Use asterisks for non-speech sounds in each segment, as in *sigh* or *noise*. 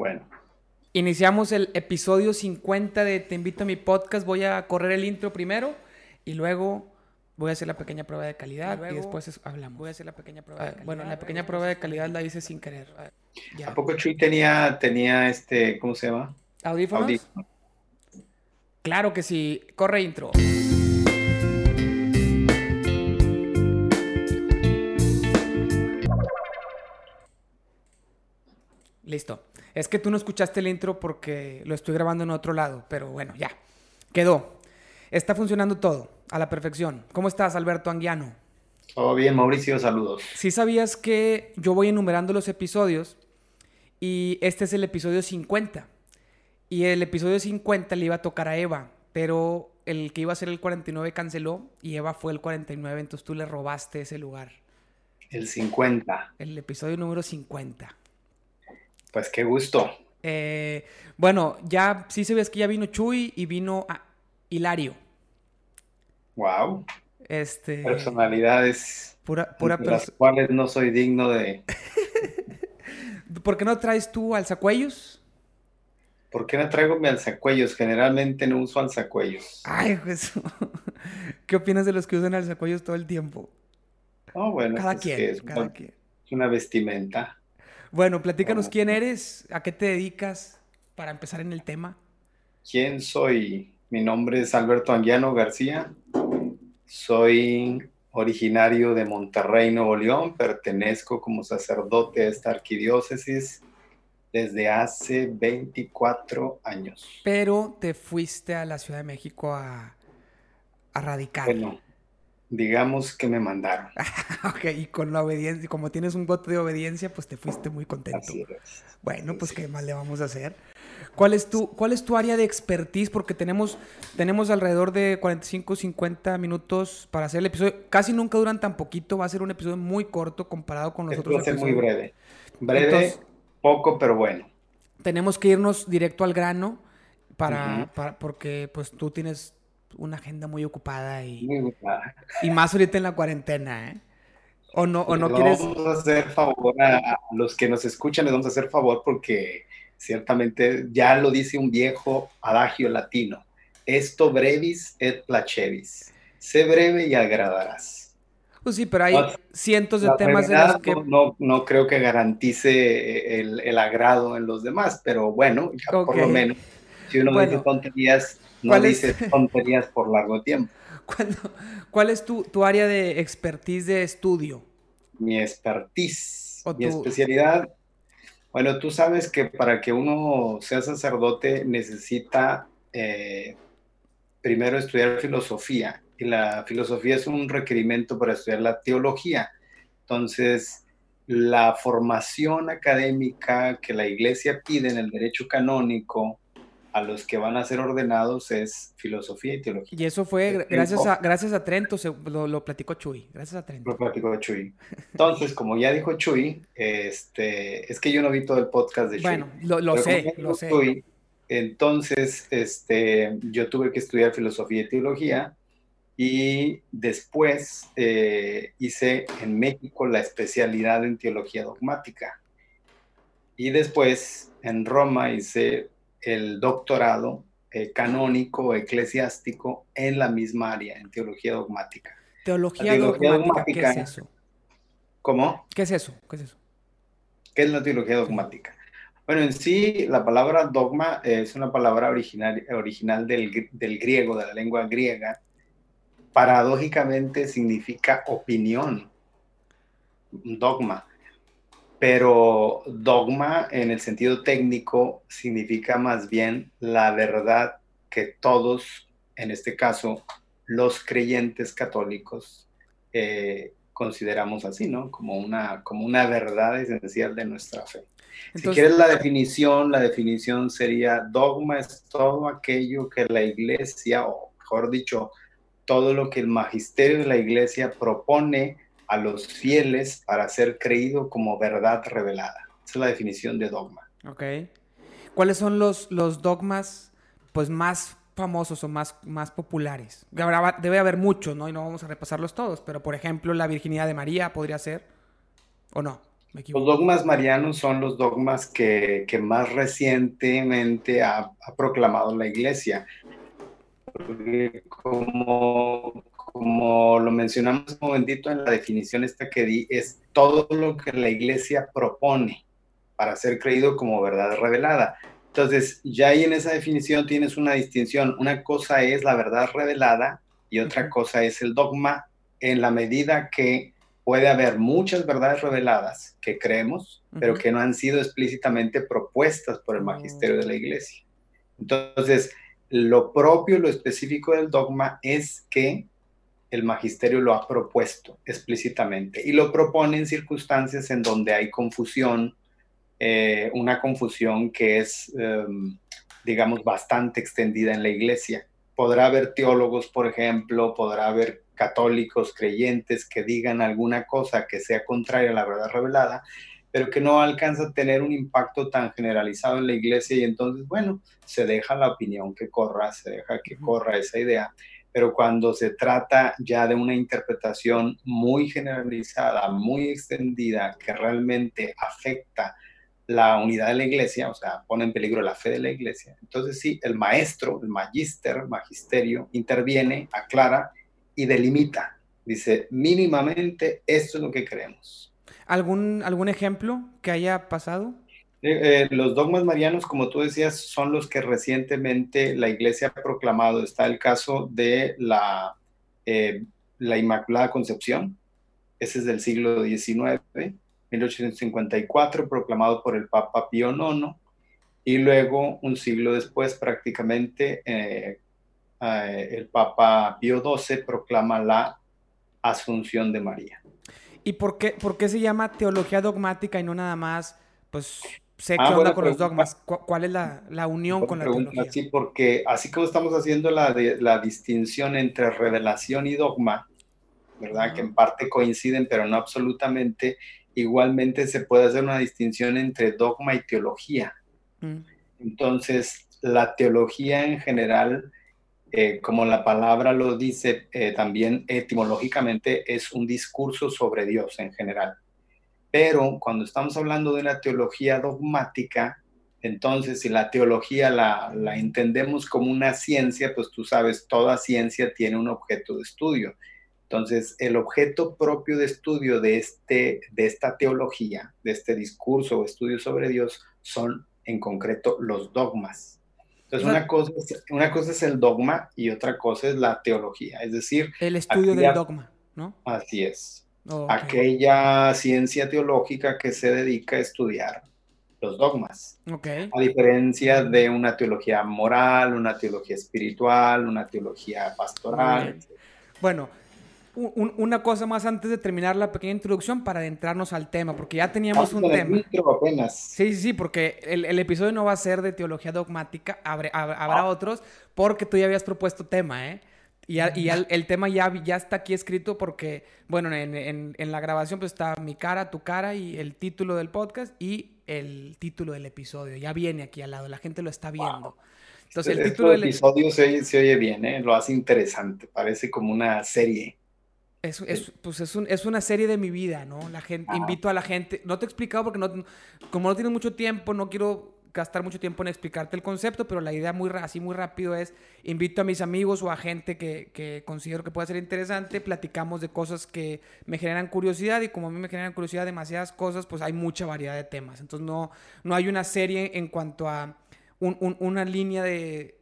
bueno. Iniciamos el episodio 50 de Te invito a mi podcast. Voy a correr el intro primero y luego voy a hacer la pequeña prueba de calidad y, después hablamos. Voy a hacer la pequeña prueba de ah, calidad. Bueno, la pequeña prueba de calidad la hice sin querer. ¿A poco Chuy tenía, tenía este, ¿cómo se llama? ¿Audífonos? Claro que sí. Corre intro. Listo. Es que tú no escuchaste el intro porque lo estoy grabando en otro lado, pero bueno, ya. Quedó. Está funcionando todo a la perfección. ¿Cómo estás, Alberto Anguiano? Todo bien, Mauricio, saludos. Sí sabías que yo voy enumerando los episodios y este es el episodio 50. Y el episodio 50 le iba a tocar a Eva, pero el que iba a ser el 49 canceló y Eva fue el 49, entonces tú le robaste ese lugar. El 50. El episodio número 50. Pues qué gusto. Eh, bueno, ya sí sabías que ya vino Chuy y vino Hilario. Wow. Este. Personalidades. Pura, pura las cuales no soy digno de. *laughs* ¿Por qué no traes tú alzacuellos? ¿Por qué no traigo mi alzacuellos? Generalmente no uso alzacuellos. Ay, Jesús. *laughs* ¿Qué opinas de los que usan alzacuellos todo el tiempo? Oh, bueno, cada pues quien, es, cada quien. Es una vestimenta. Bueno, platícanos quién eres, a qué te dedicas para empezar en el tema. ¿Quién soy? Mi nombre es Alberto Anguiano García. Soy originario de Monterrey, Nuevo León. Pertenezco como sacerdote a esta arquidiócesis desde hace 24 años. Pero te fuiste a la Ciudad de México a, a radicar. Bueno, digamos que me mandaron. *laughs* ok, y con la obediencia, como tienes un voto de obediencia, pues te fuiste muy contento. Bueno, pues qué más le vamos a hacer. ¿Cuál es tu, cuál es tu área de expertise? Porque tenemos, tenemos alrededor de 45, 50 minutos para hacer el episodio. Casi nunca duran tan poquito. Va a ser un episodio muy corto comparado con los otros. Va a ser muy breve. Breve, poco, pero bueno. Tenemos que irnos directo al grano para, para porque pues tú tienes una agenda muy ocupada y, y más ahorita en la cuarentena, ¿eh? O no, o no quieres. Vamos a hacer favor a, los que nos escuchan, les vamos a hacer favor porque ciertamente ya lo dice un viejo adagio latino. Esto brevis et placevis. Sé breve y agradarás. Pues sí, pero hay cientos de temas en los que... No, no creo que garantice el, el, agrado en los demás, pero bueno, por lo menos, si uno dice tonterías, no dices tonterías por largo tiempo. *laughs* ¿Cuál es tu, tu, área de expertise de estudio? Mi expertise, mi especialidad. Bueno, tú sabes que para que uno sea sacerdote necesita eh, primero estudiar filosofía y la filosofía es un requerimiento para estudiar la teología. Entonces, la formación académica que la iglesia pide en el derecho canónico a los que van a ser ordenados es filosofía y teología. Y eso fue gracias a, gracias a Trento, lo, platicó Chuy, gracias a Trento. Lo platicó Chuy. Entonces, como ya dijo Chuy, este, es que yo no vi todo el podcast de Chuy. Bueno, lo, sé, lo sé. entonces, este, yo tuve que estudiar filosofía y teología y después eh, hice en México la especialidad en teología dogmática. Y después en Roma hice el doctorado eh, canónico eclesiástico en la misma área, en teología dogmática. Teología, dogmática, ¿qué es eso? ¿Cómo? ¿Qué es eso? ¿Qué es eso? ¿Qué es la teología dogmática? Bueno, en sí, la palabra dogma es una palabra original, original del, del griego, de la lengua griega. Paradójicamente significa opinión, dogma pero dogma en el sentido técnico significa más bien la verdad que todos, en este caso, los creyentes católicos, eh, consideramos así, ¿no? Como una, como una verdad esencial de nuestra fe. si quieres la definición, la definición sería dogma es todo aquello que la iglesia, o mejor dicho, todo lo que el magisterio de la iglesia propone a los fieles para ser creído como verdad revelada. Esa es la definición de dogma. Ok. ¿Cuáles son los, los dogmas pues, más famosos o más, más populares? Debe haber muchos, ¿no? Y no vamos a repasarlos todos, pero por ejemplo, la virginidad de María podría ser, ¿o no? Los dogmas marianos son los dogmas que, más recientemente ha, proclamado la iglesia. como, como lo mencionamos un momentito en la definición esta que di, es todo lo que la iglesia propone para ser creído como verdad revelada. Entonces, ya ahí en esa definición tienes una distinción. Una cosa es la verdad revelada y otra cosa es el dogma en la medida que puede haber muchas verdades reveladas que creemos, pero que no han sido explícitamente propuestas por el magisterio de la iglesia. Entonces, lo propio, lo específico del dogma es que el magisterio lo ha propuesto explícitamente y lo propone en circunstancias en donde hay confusión, eh, una confusión que es, em, digamos, bastante extendida en la iglesia. Podrá haber teólogos, por ejemplo, podrá haber católicos creyentes que digan alguna cosa que sea contraria a la verdad revelada, pero que no alcanza a tener un impacto tan generalizado en la iglesia y entonces, bueno, se deja la opinión que corra, se deja que corra esa idea. Pero cuando se trata ya de una interpretación muy generalizada, muy extendida, que realmente afecta la unidad de la iglesia, o sea, pone en peligro la fe de la iglesia. Entonces sí, el maestro, el magister, magisterio, interviene, aclara y delimita. Dice, mínimamente esto es lo que creemos. ¿Algún, algún ejemplo que haya pasado? Eh, eh, los dogmas marianos, como tú decías, son los que recientemente la iglesia ha proclamado. Está el caso de la, eh, la Inmaculada Concepción, ese es del siglo XIX 1854, proclamado por el Papa Pío IX, y luego un siglo después prácticamente el Papa Pío XII proclama la Asunción de María. ¿Y por qué, por qué se llama teología dogmática y no nada más, pues, sé ah, qué onda con los dogmas? ¿Cuál es la, la unión con la teología? Sí, porque así como estamos haciendo la, la distinción entre revelación y dogma, ¿verdad? Que en parte coinciden, pero no absolutamente, igualmente se puede hacer una distinción entre dogma y teología. Mm. Entonces, la teología en general, eh, como la palabra lo dice, eh, también etimológicamente es un discurso sobre Dios en general. Pero cuando estamos hablando de una teología dogmática, entonces si la teología la, la entendemos como una ciencia, pues tú sabes, toda ciencia tiene un objeto de estudio. Entonces, el objeto propio de estudio de, este, de esta teología, de este discurso o estudio sobre Dios, son en concreto los dogmas. Entonces, una cosa, es, una cosa es el dogma y otra cosa es la teología, es decir... El estudio del dogma, ¿no? Así es. Aquella ciencia teológica que se dedica a estudiar los dogmas. Okay. A diferencia de una teología moral, una teología espiritual, una teología pastoral. Bueno, una cosa más antes de terminar la pequeña introducción para adentrarnos al tema, porque ya teníamos un tema. Apenas. Sí, sí, sí, porque el, episodio no va a ser de teología dogmática, habrá, habrá ah. otros, porque tú ya habías propuesto tema, ¿eh? Y, y el, tema ya, ya está aquí escrito porque, bueno, en, en, la grabación pues está mi cara, tu cara y el título del podcast y el título del episodio. Ya viene aquí al lado, la gente lo está viendo. Entonces, el título del episodio se, se, oye bien, ¿eh? Lo hace interesante, parece como una serie. Es, es, pues es, un, es, una serie de mi vida, ¿no? La gente, invito a la gente, no te he explicado porque no, como no tienes mucho tiempo, no quiero gastar mucho tiempo en explicarte el concepto, pero la idea muy así muy rápido es, invito a mis amigos o a gente que, que, considero que puede ser interesante, platicamos de cosas que me generan curiosidad y como a mí me generan curiosidad demasiadas cosas, pues hay mucha variedad de temas. Entonces no, no hay una serie en cuanto a un, una línea de,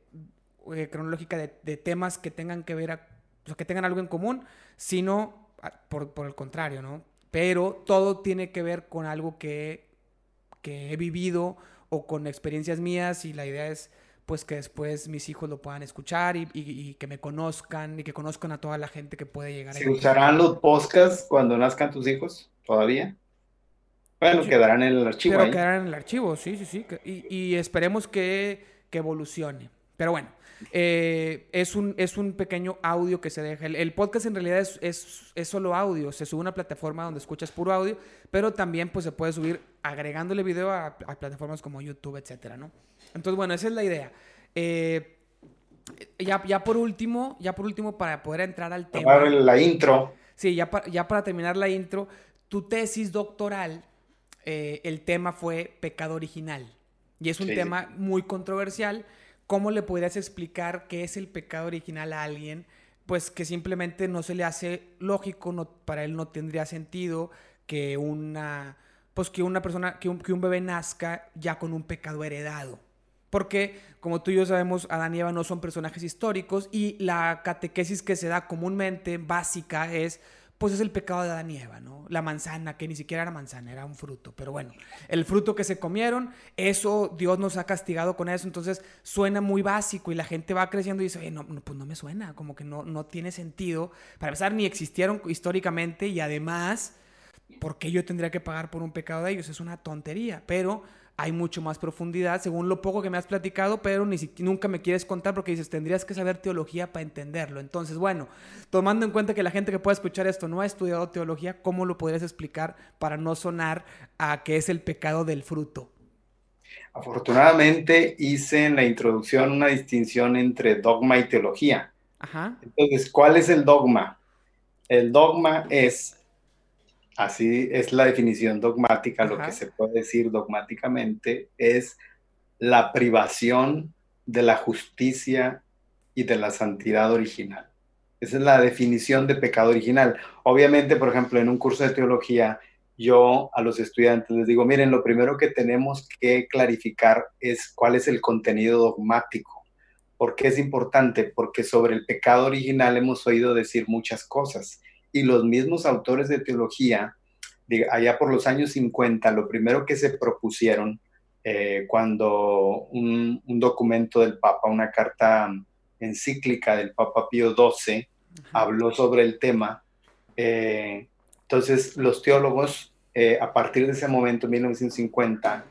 eh, cronológica de, de, temas que tengan que ver, a, o sea, que tengan algo en común sino por, por el contrario, ¿no? Pero todo tiene que ver con algo que, que he vivido o con experiencias mías y la idea es pues que después mis hijos lo puedan escuchar y, y, que me conozcan y que conozcan a toda la gente que puede llegar. ¿Se usarán los podcasts cuando nazcan tus hijos todavía? Bueno, quedarán en el archivo. Pero quedarán en el archivo, sí, sí, sí. Y, y esperemos que, que evolucione. Pero bueno, eh, es, un, es un pequeño audio que se deja. El, podcast en realidad es, es, es, solo audio. Se sube a una plataforma donde escuchas puro audio, pero también pues, se puede subir agregándole video a, plataformas como YouTube, etcétera, ¿no? Entonces, bueno, esa es la idea. Eh, ya, ya por último, ya por último, para poder entrar al tema. la intro. Sí, ya, ya para terminar la intro, tu tesis doctoral eh, el tema fue pecado original. Y es un tema muy controversial. ¿Cómo le podrías explicar qué es el pecado original a alguien? Pues que simplemente no se le hace lógico, no, para él no tendría sentido que una, pues que una persona, que un, que un bebé nazca ya con un pecado heredado. Porque, como tú y yo sabemos, Adán y Eva no son personajes históricos y la catequesis que se da comúnmente, básica, es pues es el pecado de Adán y Eva, ¿no? La manzana, que ni siquiera era manzana, era un fruto. Pero bueno, el fruto que se comieron, eso Dios nos ha castigado con eso. Entonces suena muy básico y la gente va creciendo y dice, Oye, no, pues no me suena, como que no, no tiene sentido. Para empezar, ni existieron históricamente y además, ¿por qué yo tendría que pagar por un pecado de ellos? Es una tontería. Pero hay mucho más profundidad, según lo poco que me has platicado, pero ni nunca me quieres contar porque dices, tendrías que saber teología para entenderlo. Entonces, bueno, tomando en cuenta que la gente que pueda escuchar esto no ha estudiado teología, ¿cómo lo podrías explicar para no sonar a qué es el pecado del fruto? Afortunadamente hice en la introducción una distinción entre dogma y teología. Ajá. Entonces, ¿cuál es el dogma? El dogma es Así es la definición dogmática, lo que se puede decir dogmáticamente es la privación de la justicia y de la santidad original. Esa es la definición de pecado original. Obviamente, por ejemplo, en un curso de teología, yo a los estudiantes les digo, miren, lo primero que tenemos que clarificar es cuál es el contenido dogmático. ¿Por qué es importante? Porque sobre el pecado original hemos oído decir muchas cosas y los mismos autores de teología, allá por los años 50, lo primero que se propusieron eh, cuando un, documento del Papa, una carta encíclica del Papa Pío XII, habló sobre el tema, eh, entonces los teólogos, eh, a partir de ese momento, 1950,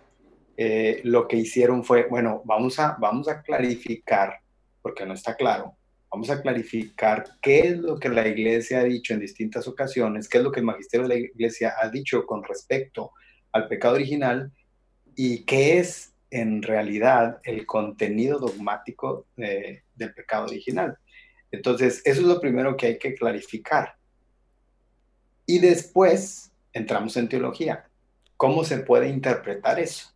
lo que hicieron fue, bueno, vamos a, vamos a clarificar, porque no está claro, vamos a clarificar qué es lo que la iglesia ha dicho en distintas ocasiones, qué es lo que el magisterio de la iglesia ha dicho con respecto al pecado original y qué es en realidad el contenido dogmático del pecado original. Entonces, eso es lo primero que hay que clarificar. Y después entramos en teología. ¿Cómo se puede interpretar eso?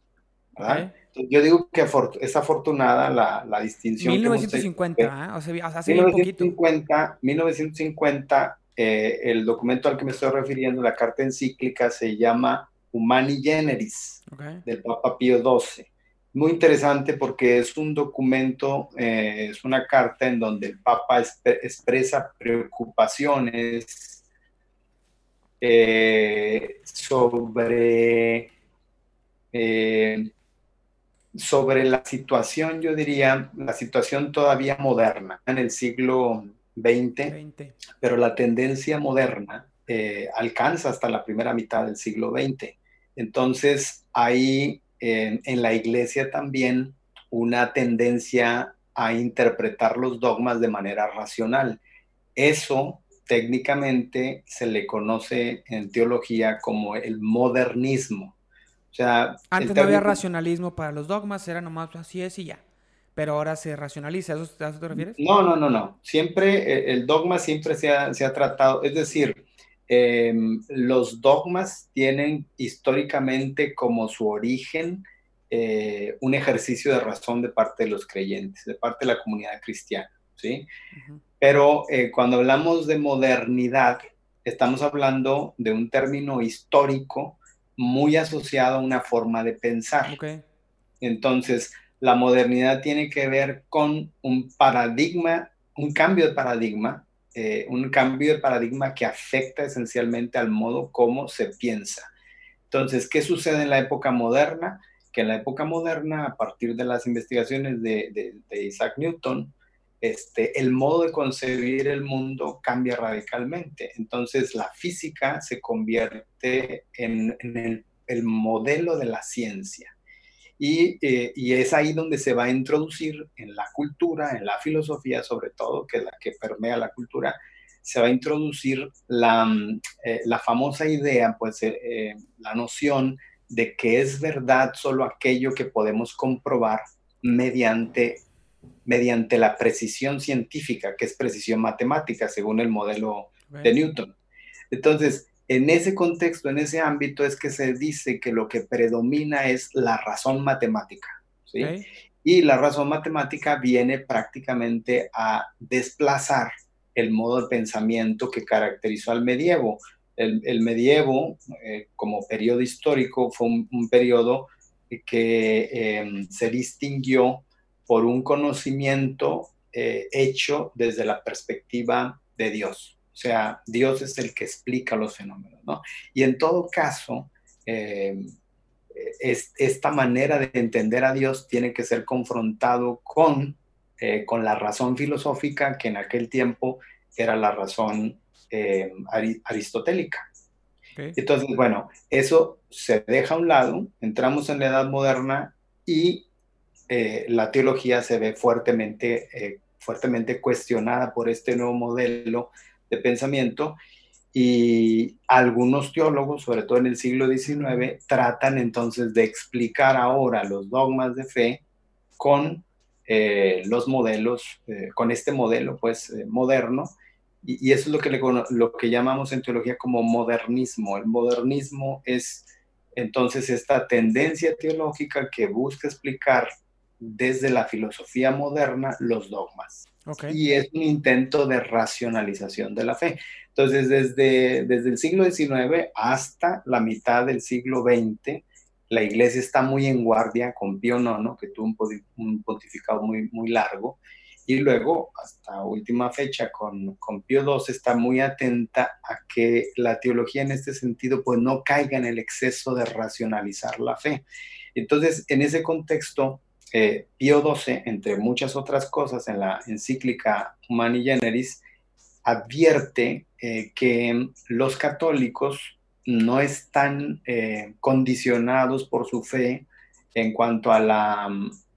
¿verdad? Yo digo que es afortunada la, la distinción. 1950, ¿eh? o sea, hace 1950, 1950 eh, el documento al que me estoy refiriendo, la carta encíclica, se llama Humani Generis, del Papa Pío XII. Muy interesante porque es un documento, eh, es una carta en donde el Papa expresa preocupaciones sobre sobre la situación, yo diría, la situación todavía moderna en el siglo XX, pero la tendencia moderna eh, alcanza hasta la primera mitad del siglo XX. Entonces hay en la iglesia también una tendencia a interpretar los dogmas de manera racional. Eso técnicamente se le conoce en teología como el modernismo. Antes no había racionalismo para los dogmas, era nomás así es y ya. Pero ahora se racionaliza, ¿a eso, te refieres? No, no, no, no. Siempre, eh, el dogma siempre se ha, tratado, es decir, em, los dogmas tienen históricamente como su origen eh, un ejercicio de razón de parte de los creyentes, de parte de la comunidad cristiana, ¿sí? Pero eh, cuando hablamos de modernidad, estamos hablando de un término histórico muy asociado a una forma de pensar. Entonces, la modernidad tiene que ver con un paradigma, un cambio de paradigma, eh, un cambio de paradigma que afecta esencialmente al modo como se piensa. Entonces, ¿qué sucede en la época moderna? Que en la época moderna, a partir de las investigaciones de Isaac Newton, este, el modo de concebir el mundo cambia radicalmente. Entonces la física se convierte en, el, modelo de la ciencia. Eh, y, es ahí donde se va a introducir en la cultura, en la filosofía sobre todo, que es la que permea la cultura, se va a introducir la, mm, eh, famosa idea, pues eh, la noción de que es verdad solo aquello que podemos comprobar mediante mediante la precisión científica, que es precisión matemática, según el modelo de Newton. Entonces, en ese contexto, en ese ámbito, es que se dice que lo que predomina es la razón matemática. ¿sí? Y la razón matemática viene prácticamente a desplazar el modo de pensamiento que caracterizó al medievo. El, medievo, eh, como periodo histórico, fue un, periodo que em, se distinguió por un conocimiento eh, hecho desde la perspectiva de Dios. O sea, Dios es el que explica los fenómenos, ¿no? Y en todo caso, es, esta manera de entender a Dios tiene que ser confrontado con, eh, con la razón filosófica que en aquel tiempo era la razón eh, aristotélica. Entonces, bueno, eso se deja a un lado, entramos en la edad moderna y eh, la teología se ve fuertemente, fuertemente cuestionada por este nuevo modelo de pensamiento y algunos teólogos, sobre todo en el siglo XIX, tratan entonces de explicar ahora los dogmas de fe con eh, los modelos, eh, con este modelo pues eh, moderno, y, eso es lo que, lo que llamamos en teología como modernismo. El modernismo es entonces esta tendencia teológica que busca explicar desde la filosofía moderna los dogmas. Y es un intento de racionalización de la fe. Entonces, desde, desde el siglo XIX hasta la mitad del siglo XX, la iglesia está muy en guardia con Pío IX, que tuvo un, pontificado muy, muy largo, y luego, hasta última fecha, con, con Pío II, está muy atenta a que la teología en este sentido pues no caiga en el exceso de racionalizar la fe. Entonces, en ese contexto, eh, Pío XII, entre muchas otras cosas, en la encíclica Humani Generis, advierte eh, que los católicos no están eh, condicionados por su fe en cuanto a la,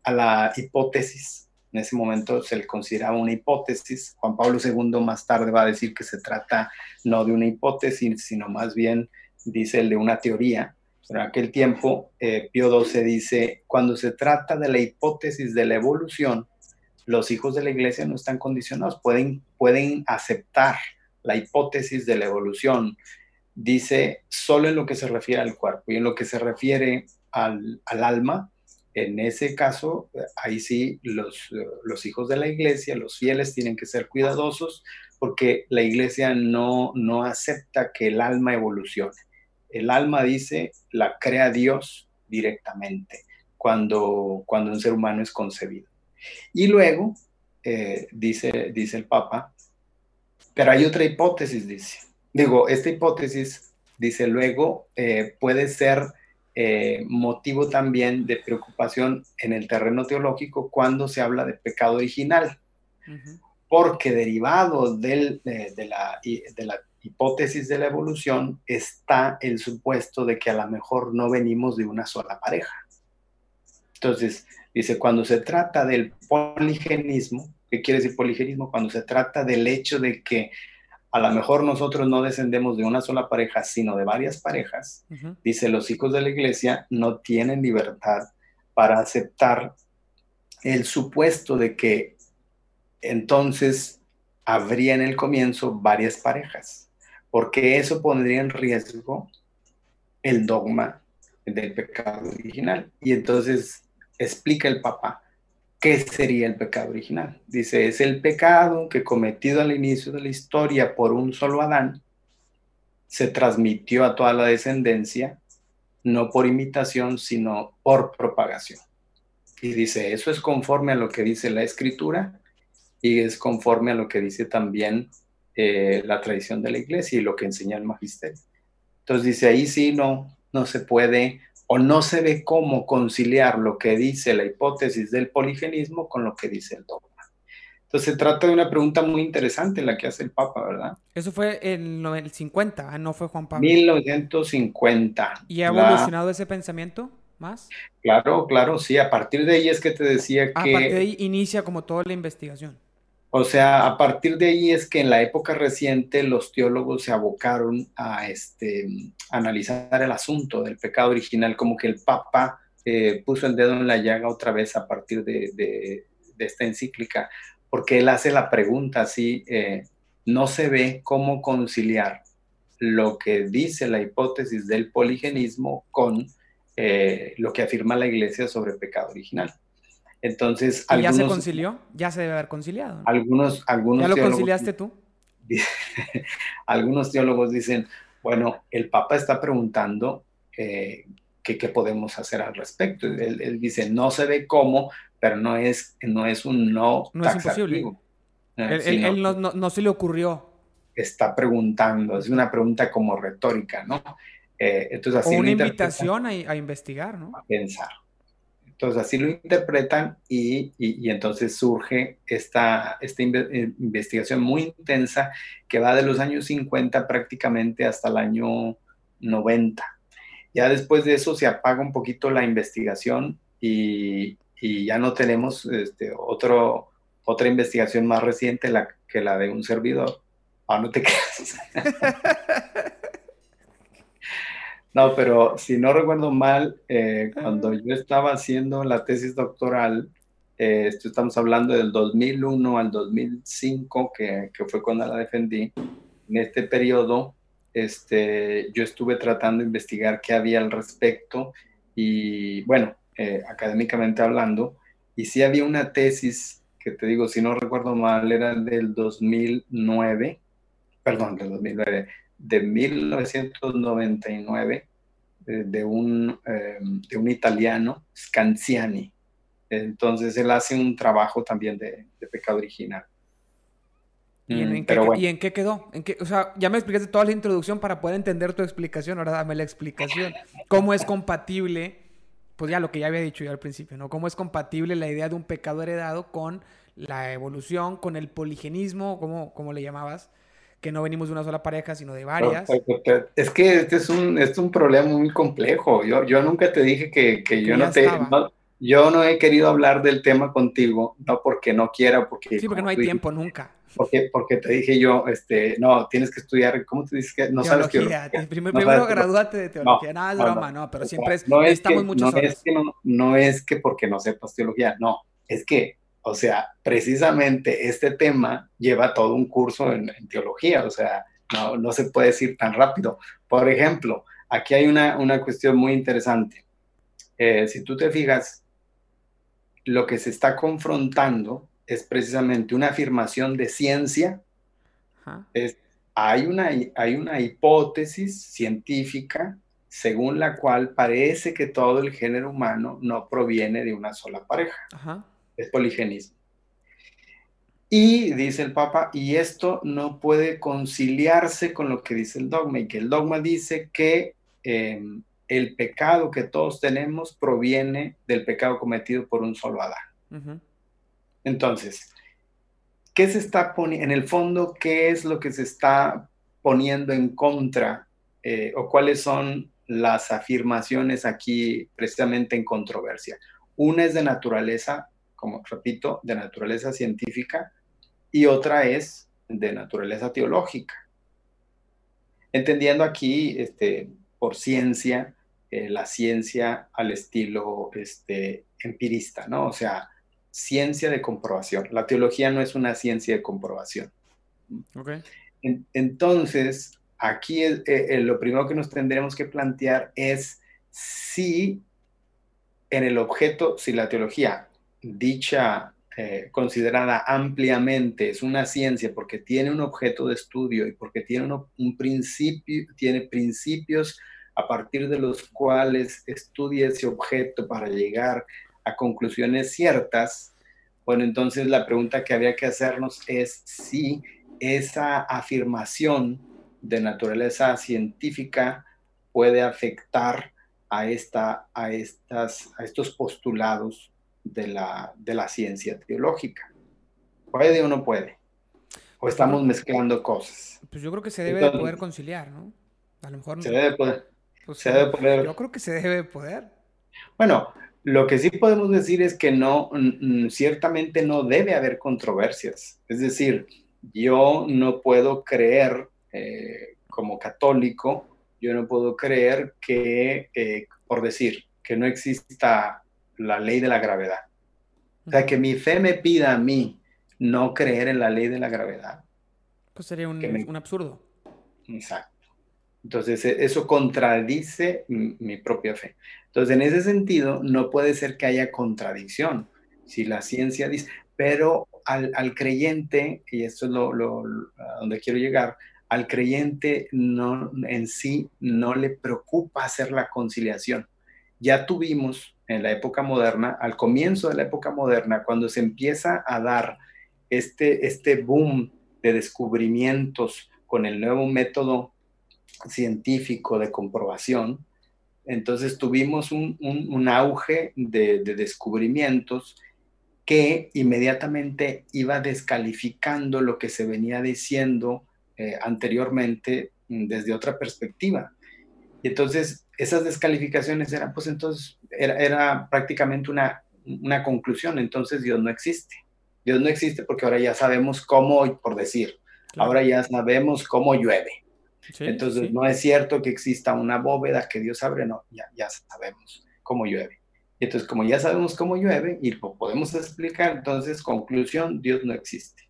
a la hipótesis. En ese momento se le consideraba una hipótesis. Juan Pablo II más tarde va a decir que se trata no de una hipótesis, sino más bien, dice el de una teoría. En aquel tiempo, eh, Pío XII dice, cuando se trata de la hipótesis de la evolución, los hijos de la iglesia no están condicionados, pueden, pueden aceptar la hipótesis de la evolución. Dice, solo en lo que se refiere al cuerpo y en lo que se refiere al, alma, en ese caso, ahí sí, los, los, hijos de la iglesia, los fieles, tienen que ser cuidadosos porque la iglesia no, no acepta que el alma evolucione. El alma dice, la crea Dios directamente cuando, cuando un ser humano es concebido. Y luego, eh, dice, dice el Papa, pero hay otra hipótesis, dice. Digo, esta hipótesis, dice luego, eh, puede ser eh, motivo también de preocupación en el terreno teológico cuando se habla de pecado original, porque derivado de, la, de la hipótesis de la evolución está el supuesto de que a lo mejor no venimos de una sola pareja. Entonces, dice, cuando se trata del poligenismo, ¿qué quiere decir poligenismo? Cuando se trata del hecho de que a lo mejor nosotros no descendemos de una sola pareja, sino de varias parejas, dice, los hijos de la iglesia no tienen libertad para aceptar el supuesto de que entonces habría en el comienzo varias parejas porque eso pondría en riesgo el dogma del pecado original. Y entonces explica el Papa qué sería el pecado original. Dice, es el pecado que cometido al inicio de la historia por un solo Adán, se transmitió a toda la descendencia, no por imitación, sino por propagación. Y dice, eso es conforme a lo que dice la escritura y es conforme a lo que dice también eh, la tradición de la iglesia y lo que enseña el magisterio. Entonces dice, ahí sí no, no se puede o no se ve cómo conciliar lo que dice la hipótesis del poligenismo con lo que dice el dogma. Entonces se trata de una pregunta muy interesante la que hace el Papa, ¿verdad? Eso fue en el 50, ah, no fue Juan Pablo. 1950. ¿Y ha evolucionado ese pensamiento más? Claro, claro, sí. A partir de ahí es que te decía que... A partir de ahí inicia como toda la investigación. O sea, a partir de ahí es que en la época reciente los teólogos se abocaron a este, analizar el asunto del pecado original, como que el Papa eh, puso el dedo en la llaga otra vez a partir de, esta encíclica, porque él hace la pregunta así, eh, no se ve cómo conciliar lo que dice la hipótesis del poligenismo con eh, lo que afirma la iglesia sobre el pecado original. Entonces, ¿Y ya se concilió? Ya se debe haber conciliado. Algunos, algunos ¿Ya lo conciliaste tú? *laughs* algunos teólogos dicen, bueno, el Papa está preguntando eh, qué podemos hacer al respecto. Él, dice, no se ve cómo, pero no es, no es un no. No es imposible. Eh, él, no, se le ocurrió. Está preguntando, es una pregunta como retórica, ¿no? Eh, entonces así o una invitación a, a, investigar, ¿no? A pensar. Entonces así lo interpretan y, entonces surge esta, esta eh, investigación muy intensa que va de los años 50 prácticamente hasta el año 90. Ya después de eso se apaga un poquito la investigación y, ya no tenemos este, otro, otra investigación más reciente la, que la de un servidor. Ah, no te *laughs* creas. No, pero si no recuerdo mal, eh, cuando yo estaba haciendo la tesis doctoral, eh, estamos hablando del 2001 al 2005, que, que, fue cuando la defendí. En este periodo, este, yo estuve tratando de investigar qué había al respecto y, bueno, eh, académicamente hablando, y sí había una tesis que te digo, si no recuerdo mal, era del 2009, perdón, del 2009, de 1999 eh, de, un, eh, de un italiano, Scanziani. Entonces él hace un trabajo también de, pecado original. ¿Y en, mm, qué, quedó? ¿En qué, o sea, ya me explicaste toda la introducción para poder entender tu explicación, ahora dame la explicación. ¿Cómo es compatible, pues ya lo que ya había dicho yo al principio, ¿no? ¿Cómo es compatible la idea de un pecado heredado con la evolución, con el poligenismo, como, como le llamabas? Que no venimos de una sola pareja, sino de varias. Es que este es un, es un problema muy complejo. Yo, yo nunca te dije que, yo no te... yo no he querido hablar del tema contigo, no porque no quiera, porque... Sí, porque no hay tiempo, nunca. Porque, porque te dije yo, este, no, tienes que estudiar, ¿cómo te dices que no sabes teología? Primero, primero gradúate de teología, nada es broma, no, pero siempre es, estamos muchos no es que no, no es que porque no sepas teología, no, es que o sea, precisamente este tema lleva todo un curso en, teología, o sea, no, se puede decir tan rápido. Por ejemplo, aquí hay una, cuestión muy interesante. Eh, si tú te fijas, lo que se está confrontando es precisamente una afirmación de ciencia. hay, una, hay una hipótesis científica según la cual parece que todo el género humano no proviene de una sola pareja. Ajá es poligenismo. Y dice el Papa, y esto no puede conciliarse con lo que dice el dogma, y que el dogma dice que em, el pecado que todos tenemos proviene del pecado cometido por un solo Adán. Entonces, ¿qué se está poniendo, en el fondo, qué es lo que se está poniendo en contra eh, o cuáles son las afirmaciones aquí precisamente en controversia? Una es de naturaleza como repito, de naturaleza científica y otra es de naturaleza teológica. Entendiendo aquí este, por ciencia, eh, la ciencia al estilo este, empirista, ¿no? O sea, ciencia de comprobación. La teología no es una ciencia de comprobación. Okay. entonces, aquí eh, eh, lo primero que nos tendremos que plantear es si en el objeto, si la teología dicha eh, considerada ampliamente es una ciencia porque tiene un objeto de estudio y porque tiene un principio, tiene principios a partir de los cuales estudia ese objeto para llegar a conclusiones ciertas, bueno, entonces la pregunta que había que hacernos es si esa afirmación de naturaleza científica puede afectar a, esta, a, estas, a estos postulados de la, de la ciencia teológica. ¿Puede o no puede? ¿O estamos mezclando cosas? Pues yo creo que se debe de poder conciliar, ¿no? A lo mejor... Se debe poder. Pues se debe poder. Yo creo que se debe poder. Bueno, lo que sí podemos decir es que no, ciertamente no debe haber controversias. Es decir, yo no puedo creer eh, como católico, yo no puedo creer que, eh, por decir, que no exista la ley de la gravedad. O sea, que mi fe me pida a mí no creer en la ley de la gravedad. Pues sería un, absurdo. Exacto. Entonces, e, eso contradice mi propia fe. Entonces, en ese sentido, no puede ser que haya contradicción. Si la ciencia dice, pero al, creyente, y esto es lo, a donde quiero llegar, al creyente no, en sí no le preocupa hacer la conciliación. Ya tuvimos en la época moderna, al comienzo de la época moderna, cuando se empieza a dar este, este boom de descubrimientos con el nuevo método científico de comprobación, entonces tuvimos un, auge de, descubrimientos que inmediatamente iba descalificando lo que se venía diciendo eh, anteriormente mm, desde otra perspectiva. Y entonces esas descalificaciones eran, pues entonces, era, prácticamente una, una conclusión, entonces Dios no existe. Dios no existe porque ahora ya sabemos cómo, por decir, ahora ya sabemos cómo llueve. Entonces no es cierto que exista una bóveda que Dios abre, no, ya, ya sabemos cómo llueve. Entonces, como ya sabemos cómo llueve y lo podemos explicar, entonces, conclusión, Dios no existe.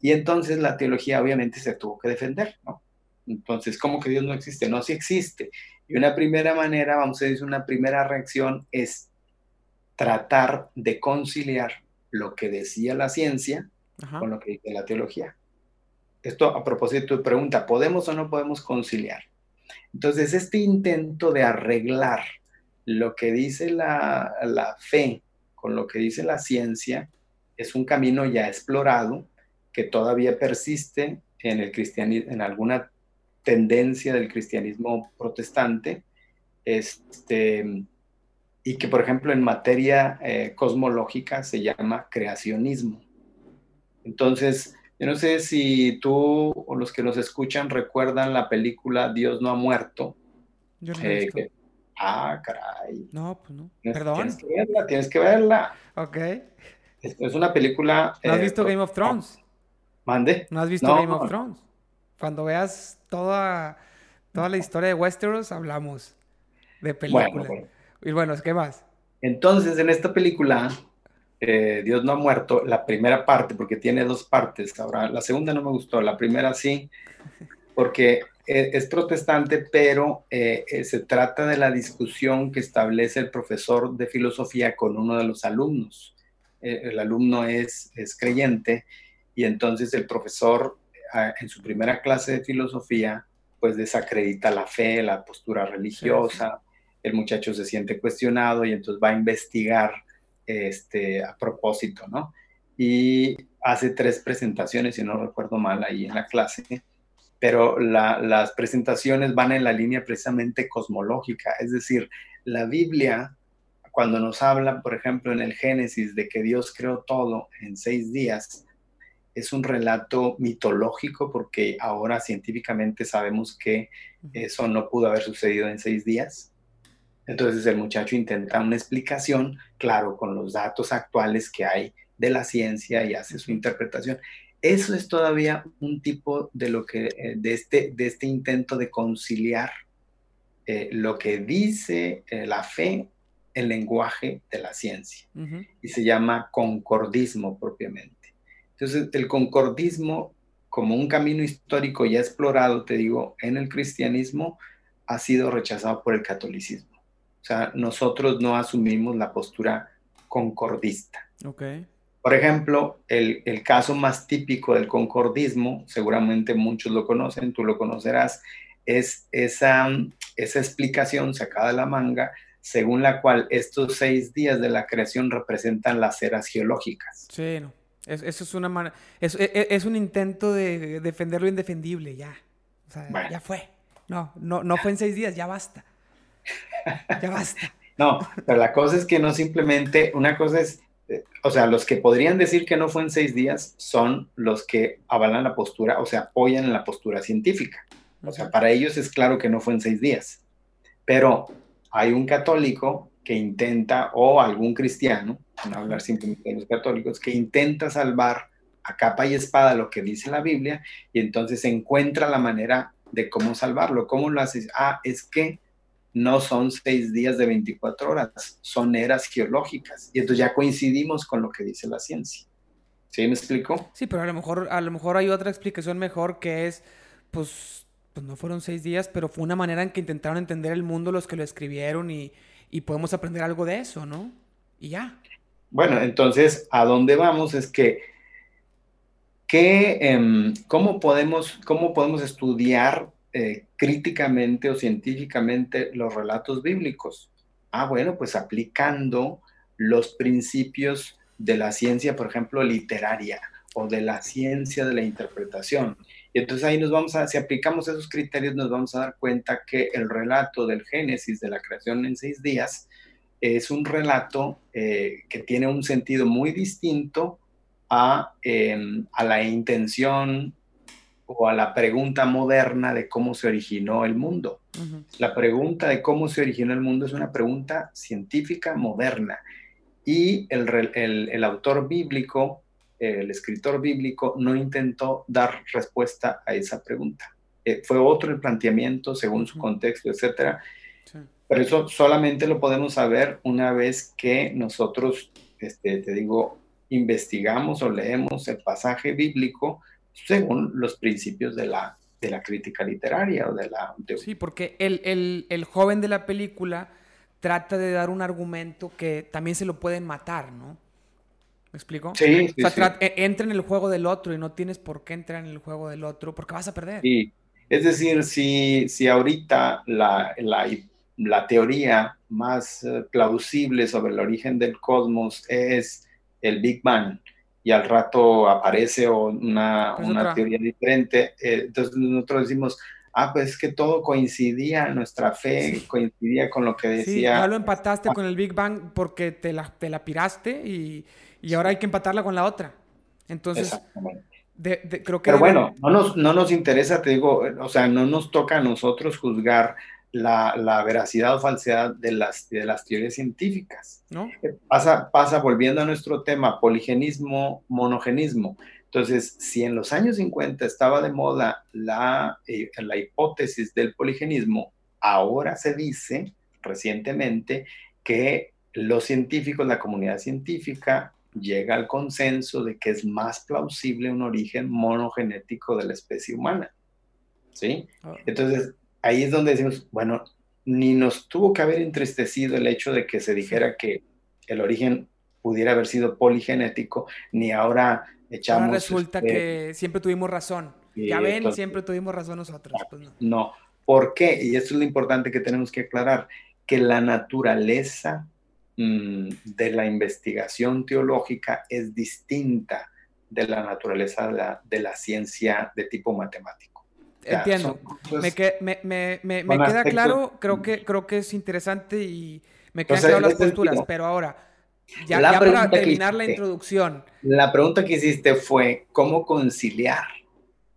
Y entonces la teología obviamente se tuvo que defender, ¿no? Entonces, ¿cómo que Dios no existe? No, sí existe. Y una primera manera, vamos a decir, una primera reacción es tratar de conciliar lo que decía la ciencia con lo que dice la teología. Esto a propósito de pregunta, ¿podemos o no podemos conciliar? Entonces, este intento de arreglar lo que dice la, la fe con lo que dice la ciencia es un camino ya explorado que todavía persiste en el cristianismo, en alguna tendencia del cristianismo protestante, este, y que, por ejemplo, en materia eh, cosmológica se llama creacionismo. Entonces, yo no sé si tú o los que nos escuchan recuerdan la película Dios no ha muerto. Yo no he eh, ah, caray. No, pues no. Perdón. Tienes que verla, tienes que verla. Ok. Es, una película. ¿No has eh, visto Game of Thrones? Mande. ¿No has visto Game of Thrones? Cuando veas toda, toda la historia de Westeros, hablamos de película. Y bueno, ¿qué más? Entonces, en esta película, eh, Dios no ha muerto, la primera parte, porque tiene dos partes. Ahora, la segunda no me gustó, la primera sí, porque e, es, protestante, pero eh, eh, se trata de la discusión que establece el profesor de filosofía con uno de los alumnos. el alumno es, es creyente y entonces el profesor en su primera clase de filosofía, pues desacredita la fe, la postura religiosa, el muchacho se siente cuestionado y entonces va a investigar este, a propósito, ¿no? Y hace tres presentaciones, si no recuerdo mal, ahí en la clase, pero las presentaciones van en la línea precisamente cosmológica, es decir, la Biblia, cuando nos habla, por ejemplo, en el Génesis de que Dios creó todo en seis días, es un relato mitológico porque ahora científicamente sabemos que eso no pudo haber sucedido en seis días. Entonces el muchacho intenta una explicación, claro, con los datos actuales que hay de la ciencia y hace su interpretación. Eso es todavía un tipo de lo que eh, de este de este intento de conciliar eh, lo que dice eh, la fe, el lenguaje de la ciencia y se llama concordismo propiamente. Entonces, el concordismo, como un camino histórico ya explorado, te digo, en el cristianismo, ha sido rechazado por el catolicismo. O sea, nosotros no asumimos la postura concordista. Okay. Por ejemplo, el, el, caso más típico del concordismo, seguramente muchos lo conocen, tú lo conocerás, es esa, esa explicación sacada de la manga según la cual estos seis días de la creación representan las eras geológicas. Sí, no. Es, eso es una es, e, e, es, un intento de defender lo indefendible, ya. O sea, ya fue. No, no, no fue en seis días, ya basta. Ya basta. *laughs* no, pero la cosa es que no simplemente, una cosa es, eh, o sea, los que podrían decir que no fue en seis días son los que avalan la postura, o sea, apoyan en la postura científica. O sea, para ellos es claro que no fue en seis días. Pero hay un católico que intenta, o algún cristiano, no hablar simplemente de los católicos, que intenta salvar a capa y espada lo que dice la Biblia y entonces encuentra la manera de cómo salvarlo. ¿Cómo lo haces? Ah, es que no son seis días de 24 horas, son eras geológicas. Y entonces ya coincidimos con lo que dice la ciencia. ¿Sí me explico? Sí, pero a lo mejor, a lo mejor hay otra explicación mejor que es, pues, pues no fueron seis días, pero fue una manera en que intentaron entender el mundo los que lo escribieron y, podemos aprender algo de eso, ¿no? Y ya. Bueno, entonces, ¿a dónde vamos? Es que, em, ¿cómo, podemos, ¿cómo podemos estudiar eh, críticamente o científicamente los relatos bíblicos? Ah, bueno, pues aplicando los principios de la ciencia, por ejemplo, literaria o de la ciencia de la interpretación. Y entonces ahí nos vamos a, si aplicamos esos criterios, nos vamos a dar cuenta que el relato del Génesis de la creación en seis días es un relato eh, que tiene un sentido muy distinto a, em, a la intención o a la pregunta moderna de cómo se originó el mundo. La pregunta de cómo se originó el mundo es una pregunta científica moderna y el, el, el autor bíblico el escritor bíblico no intentó dar respuesta a esa pregunta. Eh, fue otro el planteamiento según su contexto, etcétera. Pero eso solamente lo podemos saber una vez que nosotros, este, te digo, investigamos o leemos el pasaje bíblico según los principios de la, de la crítica literaria o de la... Sí, porque el, el, el joven de la película trata de dar un argumento que también se lo pueden matar, ¿no? ¿Me explico? Sí, o sea, e, entra en el juego del otro y no tienes por qué entrar en el juego del otro porque vas a perder. Sí, es decir, si, si ahorita la, la, la teoría más eh, plausible sobre el origen del cosmos es el Big Bang y al rato aparece una, una teoría diferente, eh, entonces nosotros decimos, ah, pues es que todo coincidía, nuestra fe coincidía con lo que decía. Sí, ya lo empataste con el Big Bang porque te la, te la piraste y y ahora hay que empatarla con la otra. Entonces, creo que... Pero bueno, no nos, no nos interesa, te digo, o sea, no nos toca a nosotros juzgar la, la veracidad o falsedad de las, de las teorías científicas. ¿No? Eh, pasa, pasa, volviendo a nuestro tema, poligenismo, monogenismo. Entonces, si en los años 50 estaba de moda la, eh, la hipótesis del poligenismo, ahora se dice recientemente que los científicos, la comunidad científica, llega al consenso de que es más plausible un origen monogenético de la especie humana. ¿Sí? Ah. Entonces, ahí es donde decimos, bueno, ni nos tuvo que haber entristecido el hecho de que se dijera que el origen pudiera haber sido poligenético, ni ahora echamos... Ahora resulta este, que siempre tuvimos razón. ya ven, siempre tuvimos razón nosotros. Pues no. no. ¿Por qué? Y esto es lo importante que tenemos que aclarar, que la naturaleza Mm, de la investigación teológica es distinta de la naturaleza de la, ciencia de tipo matemático. Entiendo. me, queda claro, creo que, creo que es interesante y me quedan claras las posturas, pero ahora, ya, para terminar la introducción. La pregunta que hiciste fue, ¿cómo conciliar?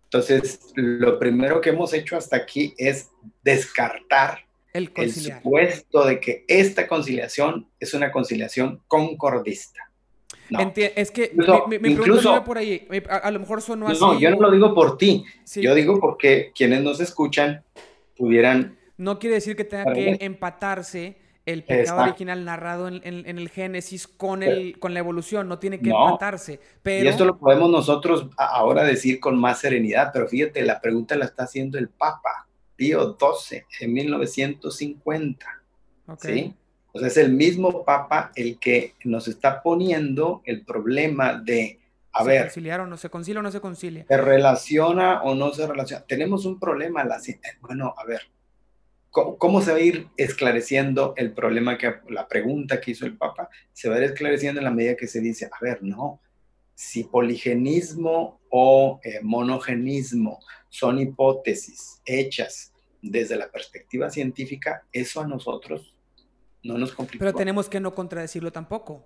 Entonces, lo primero que hemos hecho hasta aquí es descartar el, supuesto de que esta conciliación es una conciliación concordista. Es que mi, pregunta por ahí. A, lo mejor sonó así. No, yo no lo digo por ti. Yo digo porque quienes nos escuchan pudieran. No quiere decir que tenga que empatarse el pecado original narrado en, el Génesis con, el, con la evolución, no tiene que empatarse. Pero... Y esto lo podemos nosotros ahora decir con más serenidad, pero fíjate, la pregunta la está haciendo el Papa. Pío XII en 1950. ¿sí? O sea, es el mismo Papa el que nos está poniendo el problema de, a ¿Se ver... Conciliar no se concilia o no se concilia? ¿Se relaciona o no se relaciona? Tenemos un problema, la, bueno, a ver, ¿cómo, se va a ir esclareciendo el problema que, la pregunta que hizo el Papa? Se va a ir esclareciendo en la medida que se dice, a ver, no, si poligenismo o eh, monogenismo son hipótesis hechas desde la perspectiva científica, eso a nosotros no nos. Pero tenemos que no contradecirlo tampoco.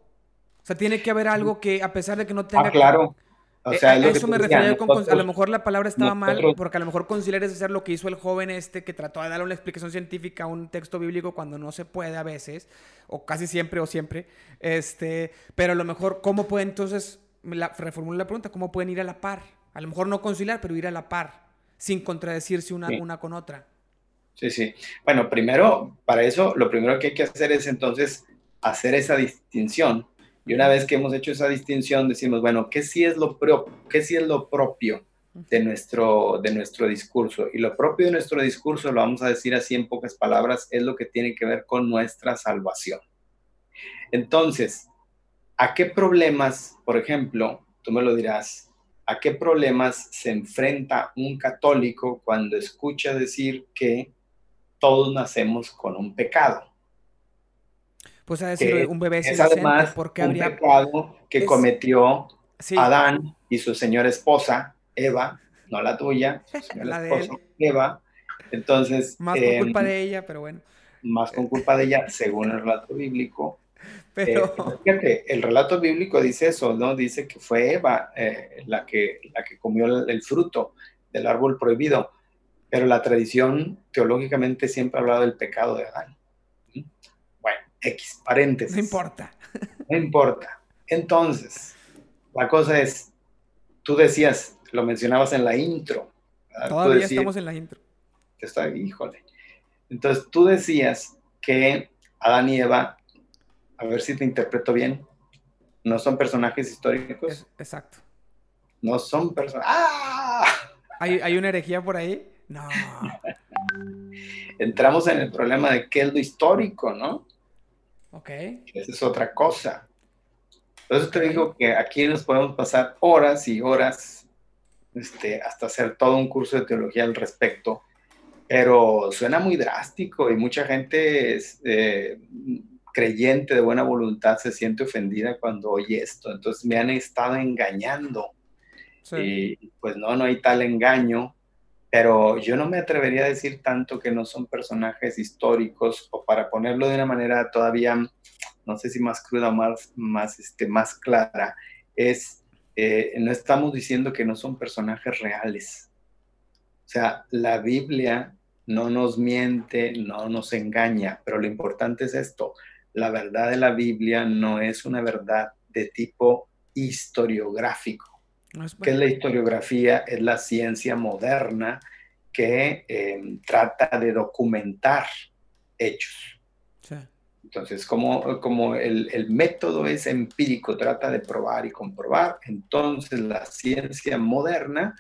O sea, tiene que haber algo que, a pesar de que no tenga... Ah, claro. O sea, eh, eso me refería con, a lo mejor la palabra estaba mal, porque a lo mejor conciliar es hacer lo que hizo el joven este que trató de darle una explicación científica a un texto bíblico cuando no se puede a veces, o casi siempre o siempre. Este, pero a lo mejor, ¿cómo puede entonces, la, reformulo la pregunta, ¿cómo pueden ir a la par? A lo mejor no conciliar, pero ir a la par sin contradecirse una, una con otra. Sí, sí. Bueno, primero, para eso, lo primero que hay que hacer es entonces hacer esa distinción. Y una vez que hemos hecho esa distinción, decimos, bueno, ¿qué sí es lo, propio, qué sí es lo propio de nuestro, de nuestro discurso. Y lo propio de nuestro discurso, lo vamos a decir así en pocas palabras, es lo que tiene que ver con nuestra salvación. Entonces, ¿a qué problemas, por ejemplo, tú me lo dirás, a qué problemas se enfrenta un católico cuando escucha decir que todos nacemos con un pecado? Pues a decir, un bebé es además porque un pecado que cometió Adán y su señora esposa, Eva, no la tuya, su *laughs* señora esposa, Eva. Entonces. Más culpa em, de ella, pero bueno. Más con culpa de ella, según el relato bíblico. *laughs* Pero... Eh, fíjate, el relato bíblico dice eso, ¿no? Dice que fue Eva eh, la, que, la que comió el, fruto del árbol prohibido, pero la tradición teológicamente siempre ha hablado del pecado de Adán. Bueno, X, paréntesis. No importa. No importa. Entonces, la cosa es, tú decías, lo mencionabas en la intro. Todavía estamos en la intro. Está, híjole. Entonces, tú decías que Adán y Eva a ver si te interpreto bien, no son personajes históricos. exacto. No son personajes. ¡Ah! ¿Hay, una herejía por ahí? No. Entramos en el problema de qué es lo histórico, ¿no? Ok. Esa es otra cosa. Entonces te digo que aquí nos podemos pasar horas y horas este, hasta hacer todo un curso de teología al respecto, pero suena muy drástico y mucha gente es, eh, creyente de buena voluntad se siente ofendida cuando oye esto. Entonces me han estado engañando. Y pues no, no hay tal engaño, pero yo no me atrevería a decir tanto que no son personajes históricos o para ponerlo de una manera todavía, no sé si más cruda o más, más, este, más clara, es, eh, no estamos diciendo que no son personajes reales. O sea, la Biblia no nos miente, no nos engaña, pero lo importante es esto, la verdad de la Biblia no es una verdad de tipo historiográfico. ¿Qué es la historiografía? Es la ciencia moderna que em, trata de documentar hechos. Entonces, como, como el, método es empírico, trata de probar y comprobar, entonces la ciencia moderna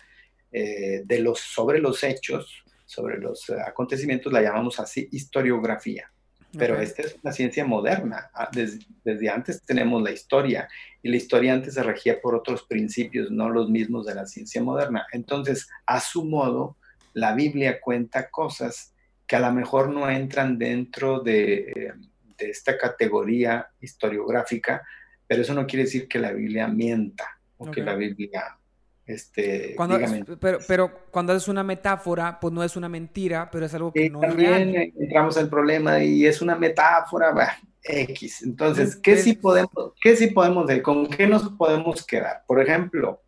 eh, de los, sobre los hechos, sobre los acontecimientos, la llamamos así historiografía. Pero esta es una ciencia moderna. Ah, desde, antes tenemos la historia y la historia antes se regía por otros principios, no los mismos de la ciencia moderna. Entonces, a su modo, la Biblia cuenta cosas que a lo mejor no entran dentro de, de esta categoría historiográfica, pero eso no quiere decir que la Biblia mienta o que la Biblia este, cuando, pero, pero, cuando es una metáfora, pues no es una mentira, pero es algo que no es real. entramos al problema y es una metáfora, X. Entonces, ¿qué sí podemos, qué sí podemos de, con qué nos podemos quedar? Por ejemplo,